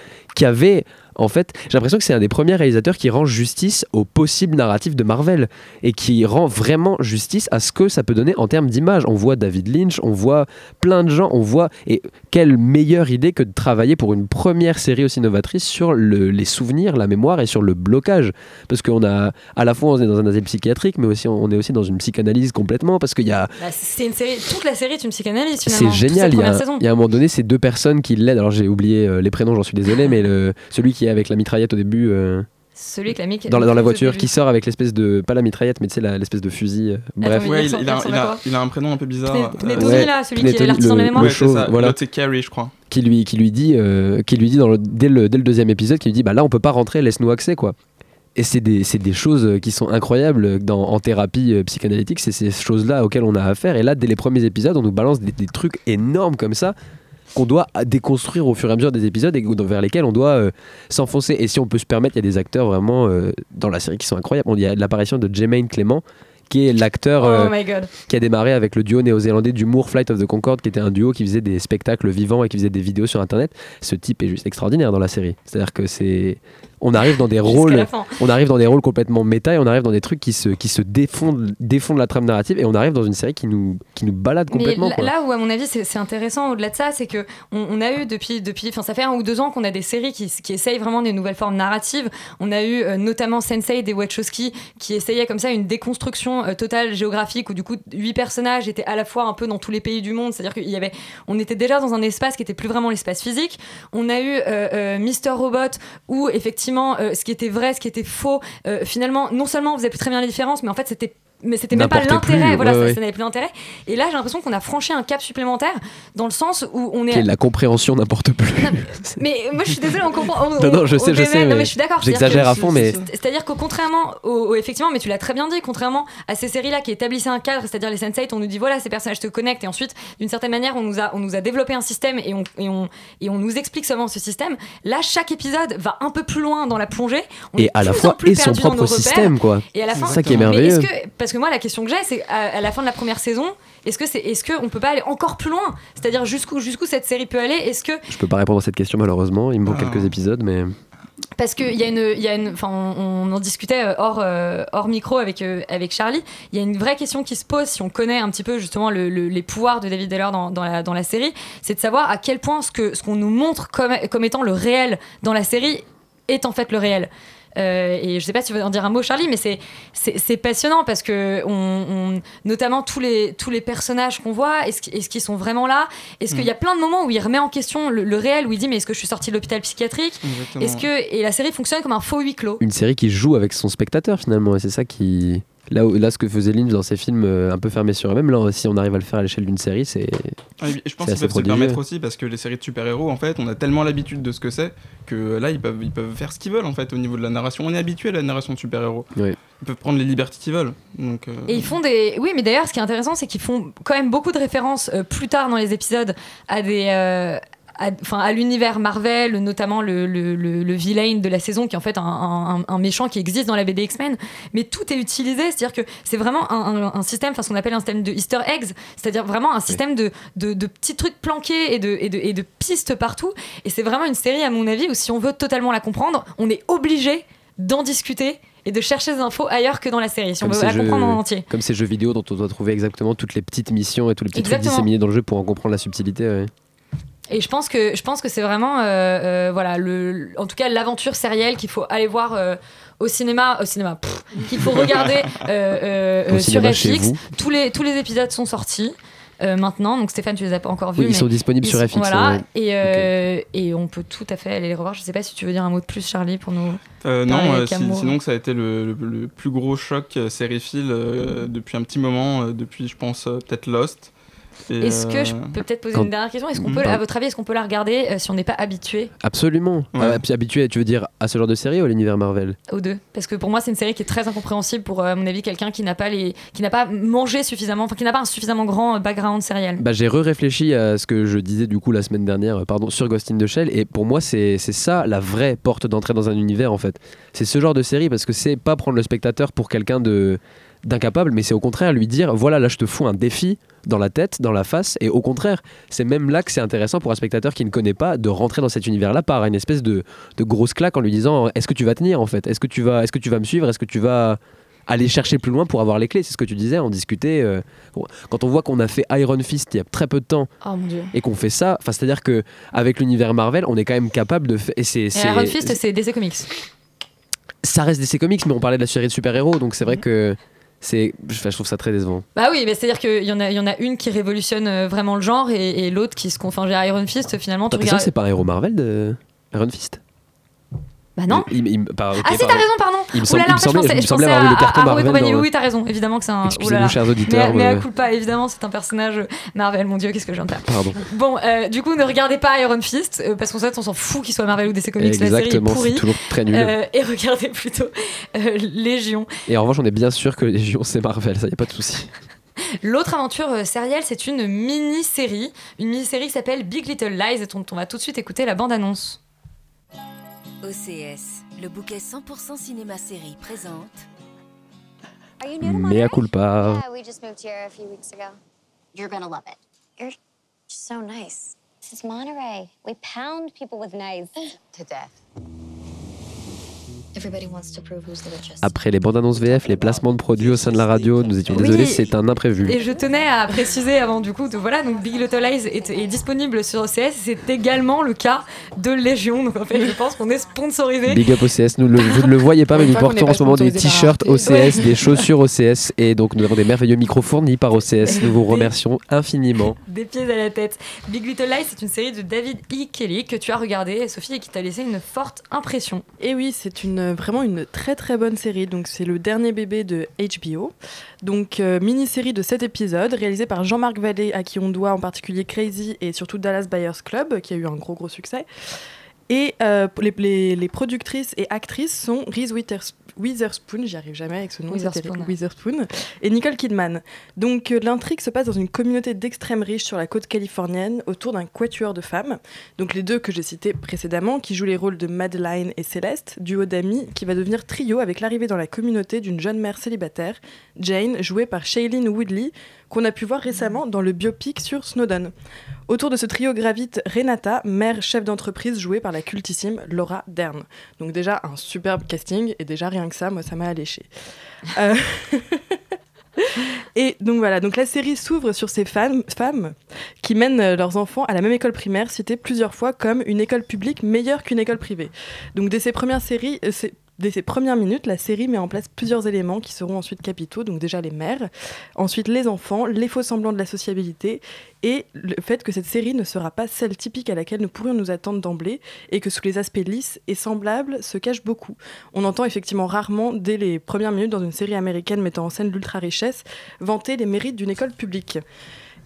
avait en fait, j'ai l'impression que c'est un des premiers réalisateurs qui rend justice au possible narratif de Marvel et qui rend vraiment justice à ce que ça peut donner en termes d'image. On voit David Lynch, on voit plein de gens, on voit et quelle meilleure idée que de travailler pour une première série aussi novatrice sur les souvenirs, la mémoire et sur le blocage, parce qu'on a à la fois on est dans un asile psychiatrique, mais aussi on est aussi dans une psychanalyse complètement parce qu'il y a. Bah, c'est une série, toute la série est une psychanalyse finalement. C'est génial. Il y, a, il y, a un moment donné ces deux personnes qui l'aident. Alors j'ai oublié euh, les prénoms, j'en suis désolé, mais le, celui qui est avec la mitraillette au début. Euh, celui avec la dans, la, dans la voiture, qui sort avec l'espèce de. Pas la mitraillette, mais tu sais, l'espèce de fusil. Euh, bref. Ouais, il, a, il, a, un prénom un peu bizarre. Pnettoni, là, celui qui est l'artiste de mémoire. Le voilà. c'est Carrie, je crois. Qui lui, qui lui dit, qui lui dit dans le, dès, le, dès le deuxième épisode, qui lui dit Bah là, on peut pas rentrer, laisse-nous accès, quoi. Et c'est des, des, choses qui sont incroyables dans, en thérapie psychanalytique, c'est ces choses-là auxquelles on a affaire. Et là, dès les premiers épisodes, on nous balance des, des trucs énormes comme ça qu'on doit déconstruire au fur et à mesure des épisodes et vers lesquels on doit euh, s'enfoncer. Et si on peut se permettre, il y a des acteurs vraiment euh, dans la série qui sont incroyables. Il y a l'apparition de Jermaine Clément qui est l'acteur oh euh, qui a démarré avec le duo néo-zélandais d'humour Flight of the Concorde, qui était un duo qui faisait des spectacles vivants et qui faisait des vidéos sur Internet. Ce type est juste extraordinaire dans la série. C'est-à-dire que c'est on arrive dans des rôles on arrive dans des rôles complètement méta et on arrive dans des trucs qui se qui se défondent défondent la trame narrative et on arrive dans une série qui nous qui nous balade complètement Mais là où à mon avis c'est intéressant au-delà de ça c'est que on, a eu depuis depuis enfin ça fait un ou deux ans qu'on a des séries qui, qui essayent vraiment des nouvelles formes narratives. On a eu euh, notamment Sensei des Wachowski qui essayait comme ça une déconstruction euh, totale géographique où du coup huit personnages étaient à la fois un peu dans tous les pays du monde. C'est-à-dire qu'il y avait on était déjà dans un espace qui était plus vraiment l'espace physique. On a eu euh, Mister Robot où effectivement euh, ce qui était vrai, ce qui était faux, euh, finalement, non seulement on faisait plus très bien la différence, mais en fait, c'était mais c'était même pas l'intérêt voilà ça, n'avait plus d'intérêt. Et là j'ai l'impression qu'on a franchi un cap supplémentaire dans le sens où on est la compréhension n'importe plus. Mais moi je suis désolée on comprend non, non je sais je sais mais, je suis d'accord j'exagère à fond mais c'est à dire que contrairement au, effectivement mais tu l'as très bien dit contrairement à ces séries là qui établissaient un cadre c'est à dire les sense on nous dit voilà ces personnages te connectent et ensuite d'une certaine manière on nous a on nous a développé un système et on et on et on nous explique seulement ce système. Là chaque épisode va un peu plus loin dans la plongée. Et à la fois et son propre système quoi. Et à la fin ça qui est merveilleux parce que moi la question que j'ai c'est à, la fin de la première saison est-ce que c'est est-ce que on peut pas aller encore plus loin? C'est-à-dire jusqu'où jusqu'où cette série peut aller? Est-ce que je peux pas répondre à cette question malheureusement il me manque ah. quelques épisodes mais parce qu'il y a une, y a une, enfin, on, en discutait euh, hors, euh, hors micro avec, euh, avec Charlie. Il y a une vraie question qui se pose si on connaît un petit peu justement les pouvoirs de David Heller dans, dans, la, dans la série, c'est de savoir à quel point ce que ce qu'on nous montre comme, comme étant le réel dans la série est en fait le réel. Euh, et je sais pas si tu veux en dire un mot, Charlie, mais c'est passionnant parce que, on, notamment tous les, tous les personnages qu'on voit, est-ce qu'ils sont vraiment là? Est-ce qu'il y a mm. plein de moments où il remet en question le, réel, où il dit Mais est-ce que je suis sorti de l'hôpital psychiatrique? Est-ce que Et la série fonctionne comme un faux huis clos. Une série qui joue avec son spectateur finalement, et c'est ça qui. Là, là, ce que faisait Lynch dans ses films euh, un peu fermés sur eux-mêmes, là, si on arrive à le faire à l'échelle d'une série, c'est. Ah, je pense qu'ils peuvent se permettre aussi parce que les séries de super-héros, en fait, on a tellement l'habitude de ce que c'est que là, ils peuvent, ils peuvent faire ce qu'ils veulent en fait au niveau de la narration. On est habitué à la narration de super-héros. Ils peuvent prendre les libertés qu'ils veulent. Donc, euh, Et ils font des. Oui, mais d'ailleurs, ce qui est intéressant, c'est qu'ils font quand même beaucoup de références euh, plus tard dans les épisodes à des à, à l'univers Marvel, notamment le, le, le, villain de la saison, qui est en fait un, un, méchant qui existe dans la BD X-Men. Mais tout est utilisé, c'est-à-dire que c'est vraiment un, système, enfin ce qu'on appelle un système de Easter eggs, c'est-à-dire vraiment un système de, de, de, petits trucs planqués et de, et de, et de pistes partout. Et c'est vraiment une série, à mon avis, où si on veut totalement la comprendre, on est obligé d'en discuter et de chercher des infos ailleurs que dans la série, si on veut la comprendre en entier. Comme ces jeux vidéo dont on doit trouver exactement toutes les petites missions et tous les petits trucs disséminés dans le jeu pour en comprendre la subtilité. Et je pense que je pense que c'est vraiment euh, euh, voilà le en tout cas l'aventure sérielle qu'il faut aller voir euh, au cinéma au cinéma qu'il faut regarder sur FX. Tous les tous les épisodes sont sortis. maintenant. Donc Stéphane, tu les as pas encore vus. Oui, ils sont disponibles sur FX. Voilà, et, et, on peut tout à fait aller les revoir. Je sais pas si tu veux dire un mot de plus, Charlie, pour nous. non, sinon ça a été le, le, plus gros choc sériephile depuis un petit moment, depuis je pense peut-être Lost. Est-ce que je euh, peux peut-être poser une dernière question? Est-ce qu'on peut, à votre avis, est-ce qu'on peut la regarder euh, si on n'est pas habitué? Absolument. Euh, puis habitué, tu veux dire à ce genre de série ou à l'univers Marvel? Aux deux. Parce que pour moi, c'est une série qui est très incompréhensible pour, à mon avis, quelqu'un qui n'a pas les, qui n'a pas mangé suffisamment, enfin qui n'a pas un suffisamment grand background sériel. Bah, j'ai re-réfléchi à ce que je disais du coup la semaine dernière, pardon, sur Ghost in the Shell, et pour moi, c'est ça la vraie porte d'entrée dans un univers en fait. C'est ce genre de série parce que c'est pas prendre le spectateur pour quelqu'un de d'incapable, mais c'est au contraire lui dire voilà, là je te fous un défi dans la tête, dans la face, et au contraire, c'est même là que c'est intéressant pour un spectateur qui ne connaît pas de rentrer dans cet univers-là par une espèce de, grosse claque en lui disant est-ce que tu vas tenir en fait? Est-ce que tu vas, est-ce que tu vas me suivre? Est-ce que tu vas aller chercher plus loin pour avoir les clés? C'est ce que tu disais, en discuter. Euh, quand on voit qu'on a fait Iron Fist il y a très peu de temps oh, et qu'on fait ça, enfin c'est à dire que avec l'univers Marvel, on est quand même capable de faire. Et, c'est, Iron Fist, c'est DC Comics. Ça reste DC Comics, mais on parlait de la série de super-héros, donc c'est vrai mhm. que c'est je trouve ça très décevant. Bah oui mais c'est à dire qu'il y en a il y en a une qui révolutionne euh, vraiment le genre et, l'autre qui se confond j'ai Iron Fist finalement tu regardes... c'est pas un héros Marvel de Iron Fist? Bah non. Il, il, ah si, t'as raison, pardon. Il me, semblait, je pensais, avoir vu le carton Marvel. Dans... Oui, t'as raison, évidemment que c'est un. Excusez-nous, chers auditeurs. Mais, à coup pas, évidemment, c'est un personnage Marvel. Mon Dieu, qu'est-ce que je viens de faire. Pardon. Bon, euh, du coup, ne regardez pas Iron Fist, euh, parce qu'en fait, on s'en fout qu'il soit Marvel ou DC Comics. Exactement, c'est toujours très nul. Euh, et regardez plutôt euh, Légion. Et en revanche, on est bien sûr que Légion, c'est Marvel, ça y a pas de souci. L'autre aventure euh, sérielle, c'est une mini-série, une mini-série qui s'appelle Big Little Lies, et dont on va tout de suite écouter la bande-annonce. OCS le bouquet 100% cinéma série présente. Mea culpa. Yeah, we just moved here a few weeks ago. You're gonna love it. You're so nice. This is Monterey. We pound people with knives to death. Après les bandes annonces VF, les placements de produits au sein de la radio, nous étions désolés, c'est un imprévu. Et je tenais à préciser avant du coup, de, voilà, donc Big Little Lies est, disponible sur OCS, c'est également le cas de Légion, donc en fait je pense qu'on est sponsorisé. Big Up OCS, nous vous ne le voyez pas, mais nous portons en ce moment des t-shirts OCS, des chaussures OCS, et donc nous avons des merveilleux micros fournis par OCS, nous vous remercions infiniment. Des pieds à la tête. Big Little Lies, c'est une série de David E. Kelly que tu as regardé, Sophie, et qui t'a laissé une forte impression. Et oui, c'est une vraiment une très très bonne série. Donc c'est le dernier bébé de HBO. Donc euh, mini-série de 7 épisodes réalisée par Jean-Marc Vallée à qui on doit en particulier Crazy et surtout Dallas Buyers Club qui a eu un gros gros succès. Et euh, les, les, productrices et actrices sont Reese Witherspoon Witherspoon, j'y arrive jamais avec ce nom, Witherspoon, Witherspoon et Nicole Kidman. Donc euh, l'intrigue se passe dans une communauté d'extrême riches sur la côte californienne autour d'un quatuor de femmes. Donc les deux que j'ai cités précédemment, qui jouent les rôles de Madeline et Céleste, duo d'amis qui va devenir trio avec l'arrivée dans la communauté d'une jeune mère célibataire, Jane, jouée par Shailene Woodley, qu'on a pu voir récemment dans le biopic sur Snowden. Autour de ce trio gravite Renata, mère chef d'entreprise jouée par la cultissime Laura Dern. Donc déjà un superbe casting et déjà rien que ça, moi ça m'a alléché. Euh, et donc voilà, donc la série s'ouvre sur ces femmes, qui mènent leurs enfants à la même école primaire, citée plusieurs fois comme une école publique meilleure qu'une école privée. Donc dès ces premières séries, euh, Dès ses premières minutes, la série met en place plusieurs éléments qui seront ensuite capitaux, donc déjà les mères, ensuite les enfants, les faux semblants de la sociabilité, et le fait que cette série ne sera pas celle typique à laquelle nous pourrions nous attendre d'emblée, et que sous les aspects lisses et semblables se cache beaucoup. On entend effectivement rarement, dès les premières minutes dans une série américaine mettant en scène l'ultra-richesse, vanter les mérites d'une école publique.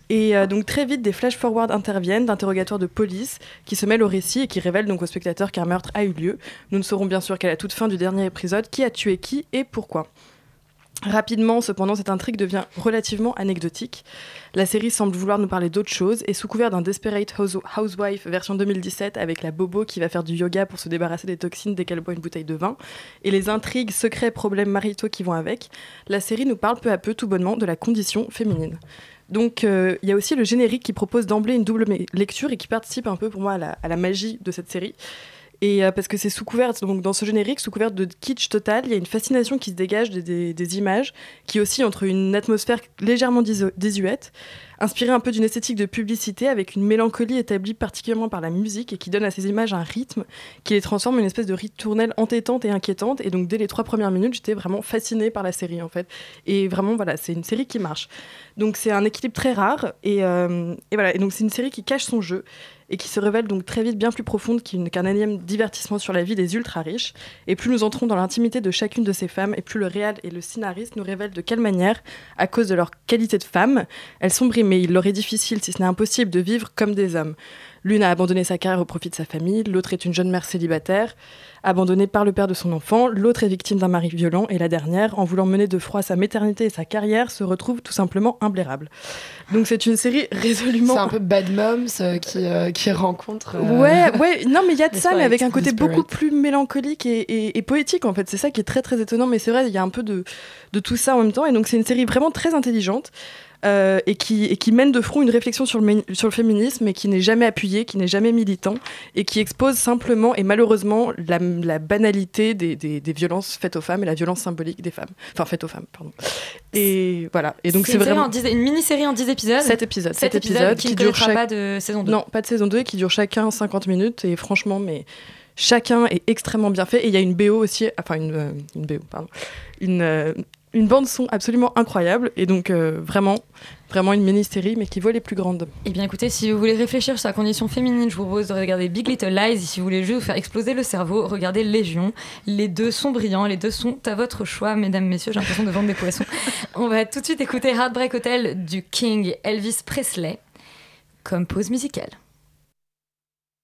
Et euh, donc très vite, des flash-forward interviennent d'interrogatoires de police qui se mêlent au récit et qui révèlent donc au spectateur qu'un meurtre a eu lieu. Nous ne saurons bien sûr qu'à la toute fin du dernier épisode qui a tué qui et pourquoi. Rapidement, cependant, cette intrigue devient relativement anecdotique. La série semble vouloir nous parler d'autre chose et sous couvert d'un Desperate Housewife version 2017 avec la bobo qui va faire du yoga pour se débarrasser des toxines dès qu'elle boit une bouteille de vin et les intrigues, secrets, problèmes maritaux qui vont avec, la série nous parle peu à peu tout bonnement de la condition féminine. Donc euh, il y a aussi le générique qui propose d'emblée une double lecture et qui participe un peu pour moi à la, magie de cette série. Et euh, parce que c'est sous couvert, donc dans ce générique, sous couvert de kitsch total, il y a une fascination qui se dégage des, des, images, qui aussi entre une atmosphère légèrement désuète, inspirée un peu d'une esthétique de publicité, avec une mélancolie établie particulièrement par la musique et qui donne à ces images un rythme qui les transforme en une espèce de ritournelle entêtante et inquiétante. Et donc dès les trois premières minutes, j'étais vraiment fascinée par la série en fait. Et vraiment voilà, c'est une série qui marche. Donc c'est un équilibre très rare et, euh, et voilà. Et donc c'est une série qui cache son jeu et qui se révèle donc très vite bien plus profonde qu'un énième divertissement sur la vie des ultra riches. Et plus nous entrons dans l'intimité de chacune de ces femmes, et plus le réel et le scénariste nous révèlent de quelle manière, à cause de leur qualité de femme, elles sont brimées. Il leur est difficile, si ce n'est impossible, de vivre comme des hommes. L'une a abandonné sa carrière au profit de sa famille, l'autre est une jeune mère célibataire, abandonnée par le père de son enfant, l'autre est victime d'un mari violent, et la dernière, en voulant mener de froid sa maternité et sa carrière, se retrouve tout simplement imblairable. Donc c'est une série résolument... C'est un peu Bad Moms euh, qui, euh, qui rencontre... Euh, ouais, ouais, non mais il y a de ça, mais avec un côté beaucoup plus mélancolique et, et, poétique en fait. C'est ça qui est très très étonnant, mais c'est vrai, il y a un peu de, de tout ça en même temps, et donc c'est une série vraiment très intelligente. Euh, et, qui, et qui mène de front une réflexion sur le, sur le féminisme et qui n'est jamais appuyé, qui n'est jamais militant et qui expose simplement et malheureusement la, la banalité des, des, des, violences faites aux femmes et la violence symbolique des femmes. Enfin, faites aux femmes, pardon. Et voilà. Et donc c'est vraiment. une mini-série en 10 épisodes? 7 épisodes. 7, épisodes, qui, ne durent chaque... pas de saison 2. Non, pas de saison 2 qui durent chacun 50 minutes et franchement, mais chacun est extrêmement bien fait et il y a une BO aussi, enfin une, euh, une BO, pardon, une, euh, une bande son absolument incroyable et donc euh, vraiment vraiment une mini-série mais qui vaut les plus grandes. Eh bien écoutez, si vous voulez réfléchir sur la condition féminine, je vous propose de regarder Big Little Lies et si vous voulez juste vous faire exploser le cerveau, regardez Légion. Les deux sont brillants, les deux sont à votre choix, mesdames, messieurs, j'ai l'impression de vendre des poissons. On va tout de suite écouter Heartbreak Hotel du King Elvis Presley comme pause musicale.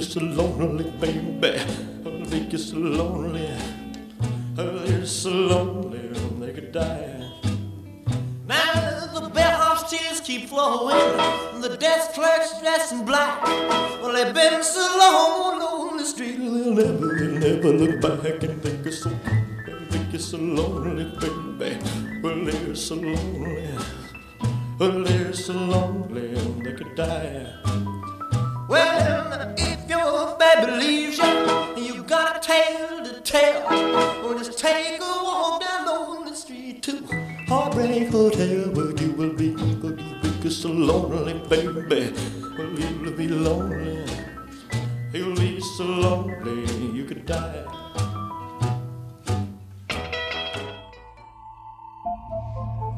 I'll so lonely, baby. I'll be so lonely. I'll so lonely, they could die. Now the bellhop's tears keep flowing, and the desk clerk's dressed in black. Well, they've been so long on the street, they'll never, they'll never look back and think it's so, think it's so lonely, baby. Well, they're so lonely. Well, they're so lonely, they could die. Well, if your baby leaves you, you got a tale to tell. Well, just take a walk down lonely street to Heartbreak Hotel, where you will be, where you will be so lonely, baby. Well, you'll be lonely, you'll be so lonely, you could die.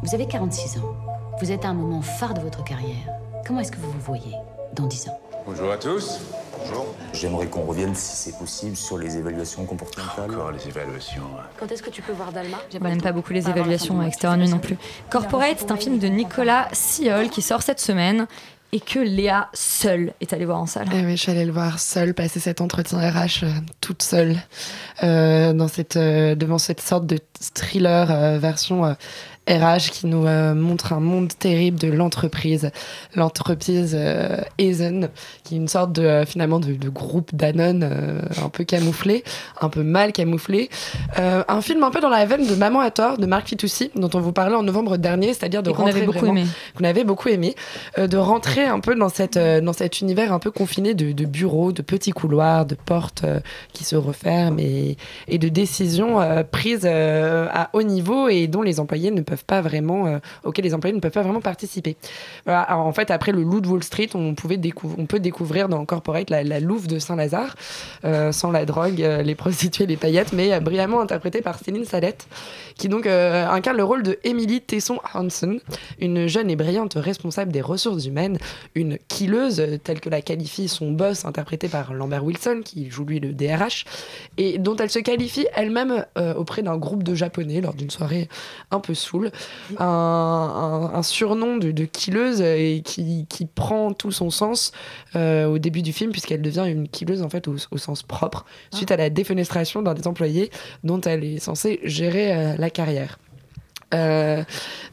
Vous avez 46 ans. Vous êtes à un moment phare de votre carrière. Comment est-ce que vous vous voyez dans 10 ans? Bonjour à tous. Bonjour. J'aimerais qu'on revienne, si c'est possible, sur les évaluations comportementales. Encore les évaluations. Quand est-ce que tu peux voir Dalma? J'aime pas beaucoup les évaluations avec Extérieur Nuit non plus. Corporate, c'est un film de Nicolas Siol qui sort cette semaine et que Léa seule est allée voir en salle. Eh oui, je suis allée le voir seule, passer cet entretien RH euh, toute seule euh, dans cette, euh, devant cette sorte de thriller version RH qui nous euh, montre un monde terrible de l'entreprise, l'entreprise euh, qui est une sorte de euh, finalement de, groupe Danone un peu camouflé, un peu mal camouflé. un film un peu dans la veine de Maman à tort de Marc Fitoussi, dont on vous parlait en novembre dernier, c'est-à-dire de rentrer avait beaucoup aimé. qu'on avait beaucoup aimé, de rentrer un peu dans cette dans cet univers un peu confiné de, de bureaux, de petits couloirs, de portes qui se referment et, et de décisions prises à haut niveau et dont les employés ne peuvent peuvent pas vraiment, euh, auxquels les employés ne peuvent pas vraiment participer. Voilà. en fait, après le loup de Wall Street, on, pouvait on peut découvrir dans Corporate la, la louve de Saint-Lazare, euh, sans la drogue, euh, les prostituées, les paillettes, mais brillamment interprétée par Céline Salette, qui donc incarne le rôle de Emily Tesson Hansen, une jeune et brillante responsable des ressources humaines, une killeuse telle que la qualifie son boss, interprété par Lambert Wilson, qui joue lui le DRH, et dont elle se qualifie elle-même auprès d'un groupe de japonais lors d'une soirée un peu saoule Un, surnom de, de, killeuse et qui, qui, prend tout son sens au début du film, puisqu'elle devient une killeuse en fait au, sens propre, suite ah. à la défenestration d'un des employés dont elle est censée gérer la carrière. Euh,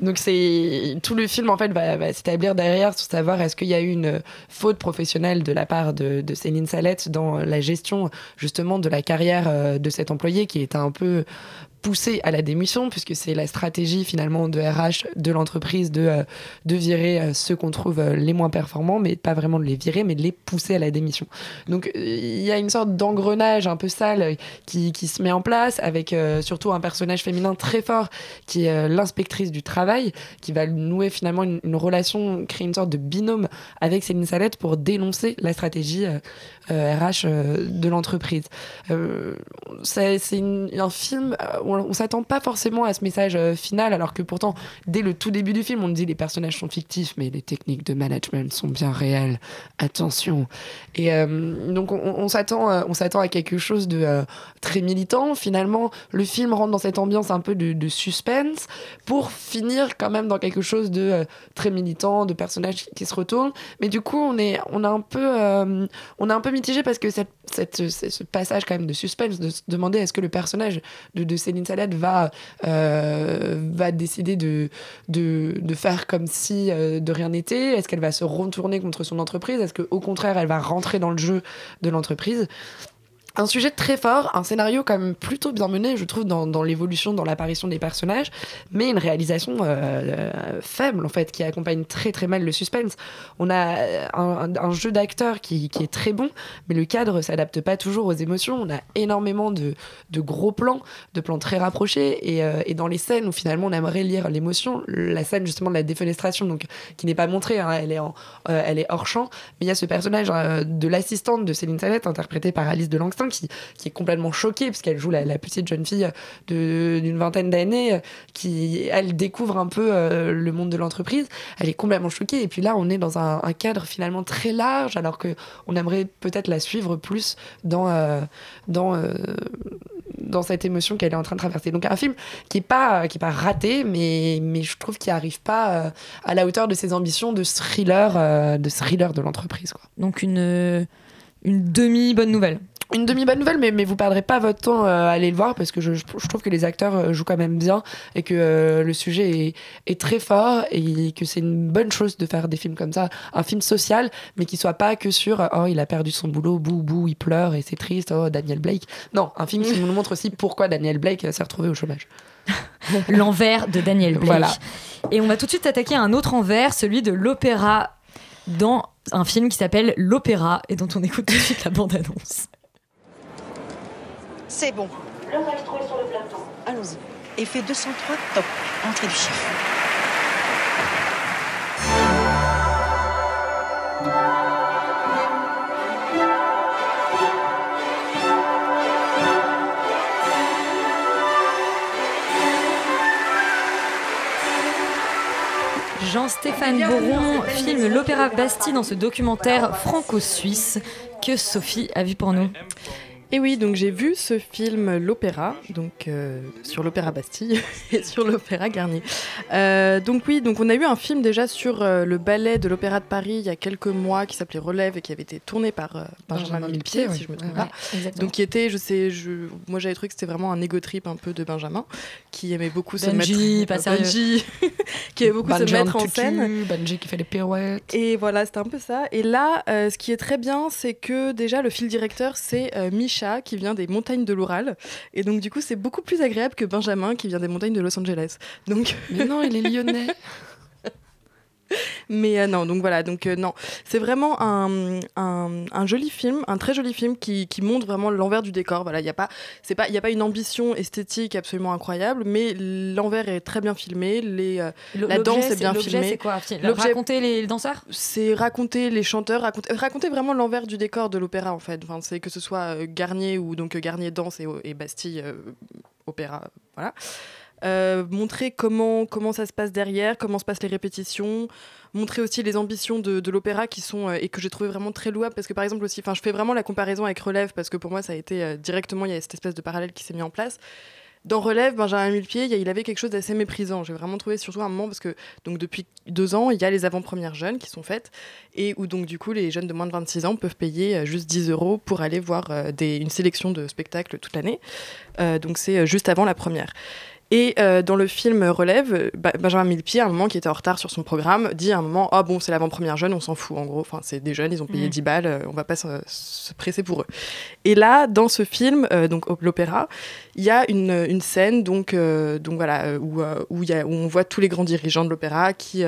donc c'est tout le film en fait va, s'établir derrière sur savoir est-ce qu'il y a eu une faute professionnelle de la part de, de Céline Salette dans la gestion justement de la carrière euh, de cet employé qui était un peu pousser à la démission, puisque c'est la stratégie finalement de RH de l'entreprise de, euh, de virer euh, ceux qu'on trouve euh, les moins performants, mais pas vraiment de les virer, mais de les pousser à la démission. Donc il y a une sorte d'engrenage un peu sale qui, qui, se met en place, avec surtout un personnage féminin très fort, qui est l'inspectrice du travail, qui va nouer finalement une, relation, créer une sorte de binôme avec Céline Salette pour dénoncer la stratégie RH de l'entreprise. c'est un film on, s'attend pas forcément à ce message euh, final, alors que pourtant, dès le tout début du film, on dit les personnages sont fictifs, mais les techniques de management sont bien réelles. Attention. Et euh, donc, on, s'attend, euh, on s'attend à quelque chose de très militant. Finalement, le film rentre dans cette ambiance un peu de, suspense pour finir quand même dans quelque chose de très militant, de personnages qui, se retournent. Mais du coup, on est, on a un peu, on est un peu mitigé parce que cette, ce passage quand même de suspense, de se demander est-ce que le personnage de, de Céline Salade va, euh, décider de, de, de, faire comme si euh, de rien n'était. Est-ce qu'elle va se retourner contre son entreprise? Est-ce qu'au contraire, elle va rentrer dans le jeu de l'entreprise? Un sujet très fort, un scénario quand même plutôt bien mené, je trouve, dans, l'évolution, dans l'apparition des personnages, mais une réalisation euh, euh, faible, en fait, qui accompagne très très mal le suspense. On a euh, un, jeu d'acteurs qui, est très bon, mais le cadre s'adapte pas toujours aux émotions. On a énormément de, gros plans, de plans très rapprochés, et, dans les scènes où finalement on aimerait lire l'émotion, la scène justement de la défenestration, donc qui n'est pas montrée, hein, elle, est en, elle est hors champ, mais il y a ce personnage de l'assistante de Céline Salette, interprétée par Alice de Qui, est complètement choquée, parce qu'elle joue la, petite jeune fille d'une vingtaine d'années, qui, elle, découvre un peu euh, le monde de l'entreprise. Elle est complètement choquée. Et puis là, on est dans un, cadre finalement très large, alors qu'on aimerait peut-être la suivre plus dans, euh, dans, euh, dans cette émotion qu'elle est en train de traverser. Donc un film qui n'est pas, qui est pas raté, mais, mais je trouve qu'il n'arrive pas à la hauteur de ses ambitions de thriller, de, thriller de l'entreprise. Donc une, une demi-bonne nouvelle une demi-bonne nouvelle, mais, mais vous perdrez pas votre temps euh, à aller le voir parce que je, je, trouve que les acteurs euh, jouent quand même bien et que euh, le sujet est, est, très fort et que c'est une bonne chose de faire des films comme ça. Un film social, mais qui soit pas que sur oh, il a perdu son boulot, bou, bou, il pleure et c'est triste, oh, Daniel Blake. Non, un film qui nous montre aussi pourquoi Daniel Blake s'est retrouvé au chômage. L'envers de Daniel Blake. Voilà. Et on va tout de suite attaquer un autre envers, celui de l'opéra dans un film qui s'appelle L'Opéra et dont on écoute tout de suite la bande-annonce. C'est bon. Le reste est sur le plateau. Allons-y. Effet 203, top. Entrée du chef. Jean-Stéphane Boron filme l'opéra Bastille dans ce documentaire franco-suisse que Sophie a vu pour nous. Et oui, donc j'ai vu ce film L'Opéra, donc euh, sur l'Opéra Bastille et sur l'Opéra Garnier. Euh, donc oui, donc on a eu un film déjà sur euh, le ballet de l'Opéra de Paris il y a quelques mois qui s'appelait Relève et qui avait été tourné par Benjamin Millepied, si je me trompe pas. donc qui était, je sais, je, moi j'avais trouvé que c'était vraiment un égo trip un peu de Benjamin, qui aimait beaucoup se mettre, pas Benji, qui aimait beaucoup se mettre en scène. Benji qui fait les pirouettes. Et voilà, c'était un peu ça. Et là, ce qui est très bien, c'est que déjà le fil directeur, c'est Michel qui vient des montagnes de l'Oural. Et donc, du coup, c'est beaucoup plus agréable que Benjamin qui vient des montagnes de Los Angeles. Donc... Mais non, il est lyonnais. Mais euh, non, donc voilà, donc euh, non, c'est vraiment un, un, joli film, un très joli film qui, qui montre vraiment l'envers du décor. Voilà, il n'y a pas, c'est pas, il a pas une ambition esthétique absolument incroyable, mais l'envers est très bien filmé, les, euh, la danse est bien filmée. c'est quoi? Raconter les danseurs? C'est raconter les chanteurs, raconter, raconter vraiment l'envers du décor de l'opéra en fait. Enfin, c'est que ce soit Garnier ou donc Garnier danse et, et Bastille opéra, voilà. Euh, montrer comment, comment ça se passe derrière, comment se passent les répétitions, montrer aussi les ambitions de, l'opéra qui sont euh, et que j'ai trouvé vraiment très louables parce que par exemple aussi, enfin je fais vraiment la comparaison avec Relève parce que pour moi ça a été euh, directement il y a cette espèce de parallèle qui s'est mis en place. dans Relève, Benjamin Millepied, il avait quelque chose d'assez méprisant. J'ai vraiment trouvé surtout un moment parce que donc depuis deux ans, il y a les avant-premières jeunes qui sont faites et où donc du coup les jeunes de moins de 26 ans peuvent payer juste 10 euros pour aller voir une sélection de spectacles toute l'année. Donc c'est juste avant la première. Et euh, dans le film Relève, Benjamin Millepied, à un moment qui était en retard sur son programme, dit à un moment Ah bon, c'est l'avant-première jeune, on s'en fout. En gros, enfin, c'est des jeunes, ils ont payé 10 mm. balles, euh, on va pas se, presser pour eux. Et là, dans ce film, euh, donc l'opéra, il y a une, une scène donc, donc voilà, où, où, y a, où on voit tous les grands dirigeants de l'opéra qui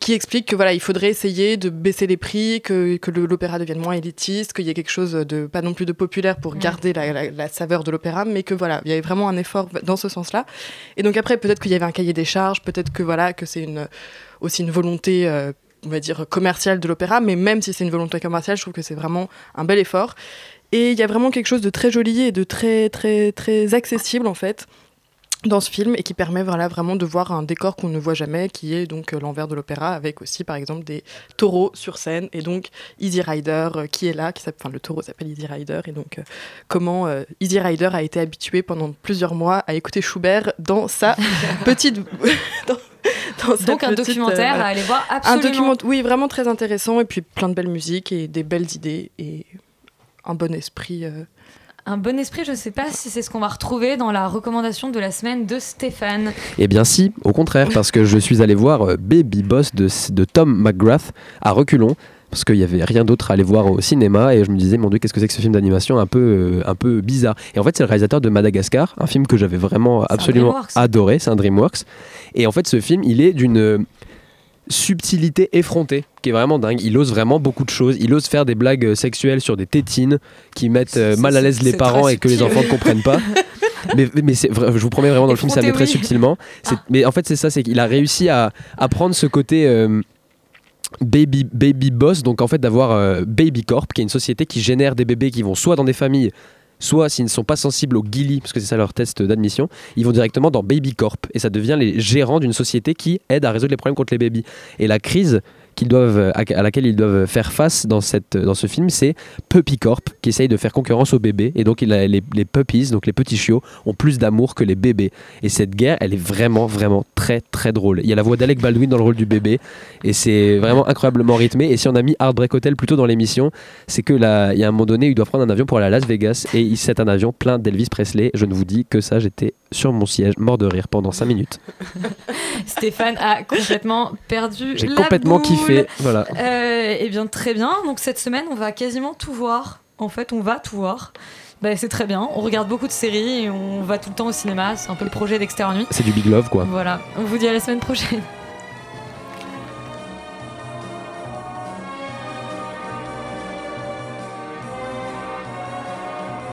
qui explique que voilà, il faudrait essayer de baisser les prix, que, que l'opéra devienne moins élitiste, qu'il y ait quelque chose de pas non plus de populaire pour garder la, la, saveur de l'opéra, mais que voilà, il y avait vraiment un effort dans ce sens-là. Et donc après, peut-être qu'il y avait un cahier des charges, peut-être que voilà, que c'est une aussi une volonté. Euh, on va dire commerciale de l'opéra, mais même si c'est une volonté commerciale, je trouve que c'est vraiment un bel effort. Et il y a vraiment quelque chose de très joli et de très très très accessible en fait dans ce film et qui permet voilà, vraiment de voir un décor qu'on ne voit jamais, qui est donc euh, l'envers de l'opéra, avec aussi par exemple des taureaux sur scène et donc Easy Rider euh, qui est là, qui enfin le taureau s'appelle Easy Rider et donc euh, comment Easy Rider a été habitué pendant plusieurs mois à écouter Schubert dans sa petite dans, donc un documentaire à aller voir absolument. Un document, oui, vraiment très intéressant et puis plein de belles musiques et des belles idées et un bon esprit. Un bon esprit, je ne sais pas si c'est ce qu'on va retrouver dans la recommandation de la semaine de Stéphane. Eh bien si, au contraire, parce que je suis allé voir euh, Baby Boss de, de Tom McGrath à reculons parce qu'il n'y avait rien d'autre à aller voir au cinéma et je me disais mon dieu qu'est-ce que c'est que ce film d'animation un peu euh, un peu bizarre. Et en fait c'est le réalisateur de Madagascar un film que j'avais vraiment absolument adoré c'est un DreamWorks. Et en fait ce film il est d'une subtilité effrontée qui est vraiment dingue. Il ose vraiment beaucoup de choses. Il ose faire des blagues euh, sexuelles sur des tétines qui mettent euh, mal à l'aise les parents et que les enfants ne comprennent pas. mais, mais je vous promets vraiment dans le film ça met très subtilement. Ah. Mais en fait c'est ça, c'est qu'il a réussi à, à, prendre ce côté euh, baby baby boss, donc en fait d'avoir Baby Corp, qui est une société qui génère des bébés qui vont soit dans des familles soit s'ils ne sont pas sensibles au GILI, parce que c'est ça leur test d'admission, ils vont directement dans Baby Corp et ça devient les gérants d'une société qui aide à résoudre les problèmes contre les bébés. Et la crise qu'ils doivent, à laquelle ils doivent faire face dans, cette, dans ce film, c'est Puppy Corp qui essaye de faire concurrence aux bébés. Et donc les, les puppies, donc les petits chiots, ont plus d'amour que les bébés. Et cette guerre, elle est vraiment, vraiment très, très drôle. Il y a la voix d'Alec Baldwin dans le rôle du bébé. Et c'est vraiment incroyablement rythmé. Et si on a mis Heartbreak Hotel plutôt dans l'émission, c'est que là, il y a un moment donné, il doit prendre un avion pour aller à Las Vegas. Et c'est un avion plein d'Elvis Presley. Je ne vous dis que ça, j'étais sur mon siège, mort de rire pendant 5 minutes. Stéphane a complètement perdu J'ai complètement kiffé, voilà. Euh, eh bien, très bien. Donc cette semaine, on va quasiment tout voir. En fait, on va tout voir. Bah, c'est très bien. On regarde beaucoup de séries et on va tout le temps au cinéma. C'est un peu le projet d'Extérieur Nuit. C'est du Big Love, quoi. Voilà. On vous dit à la semaine prochaine.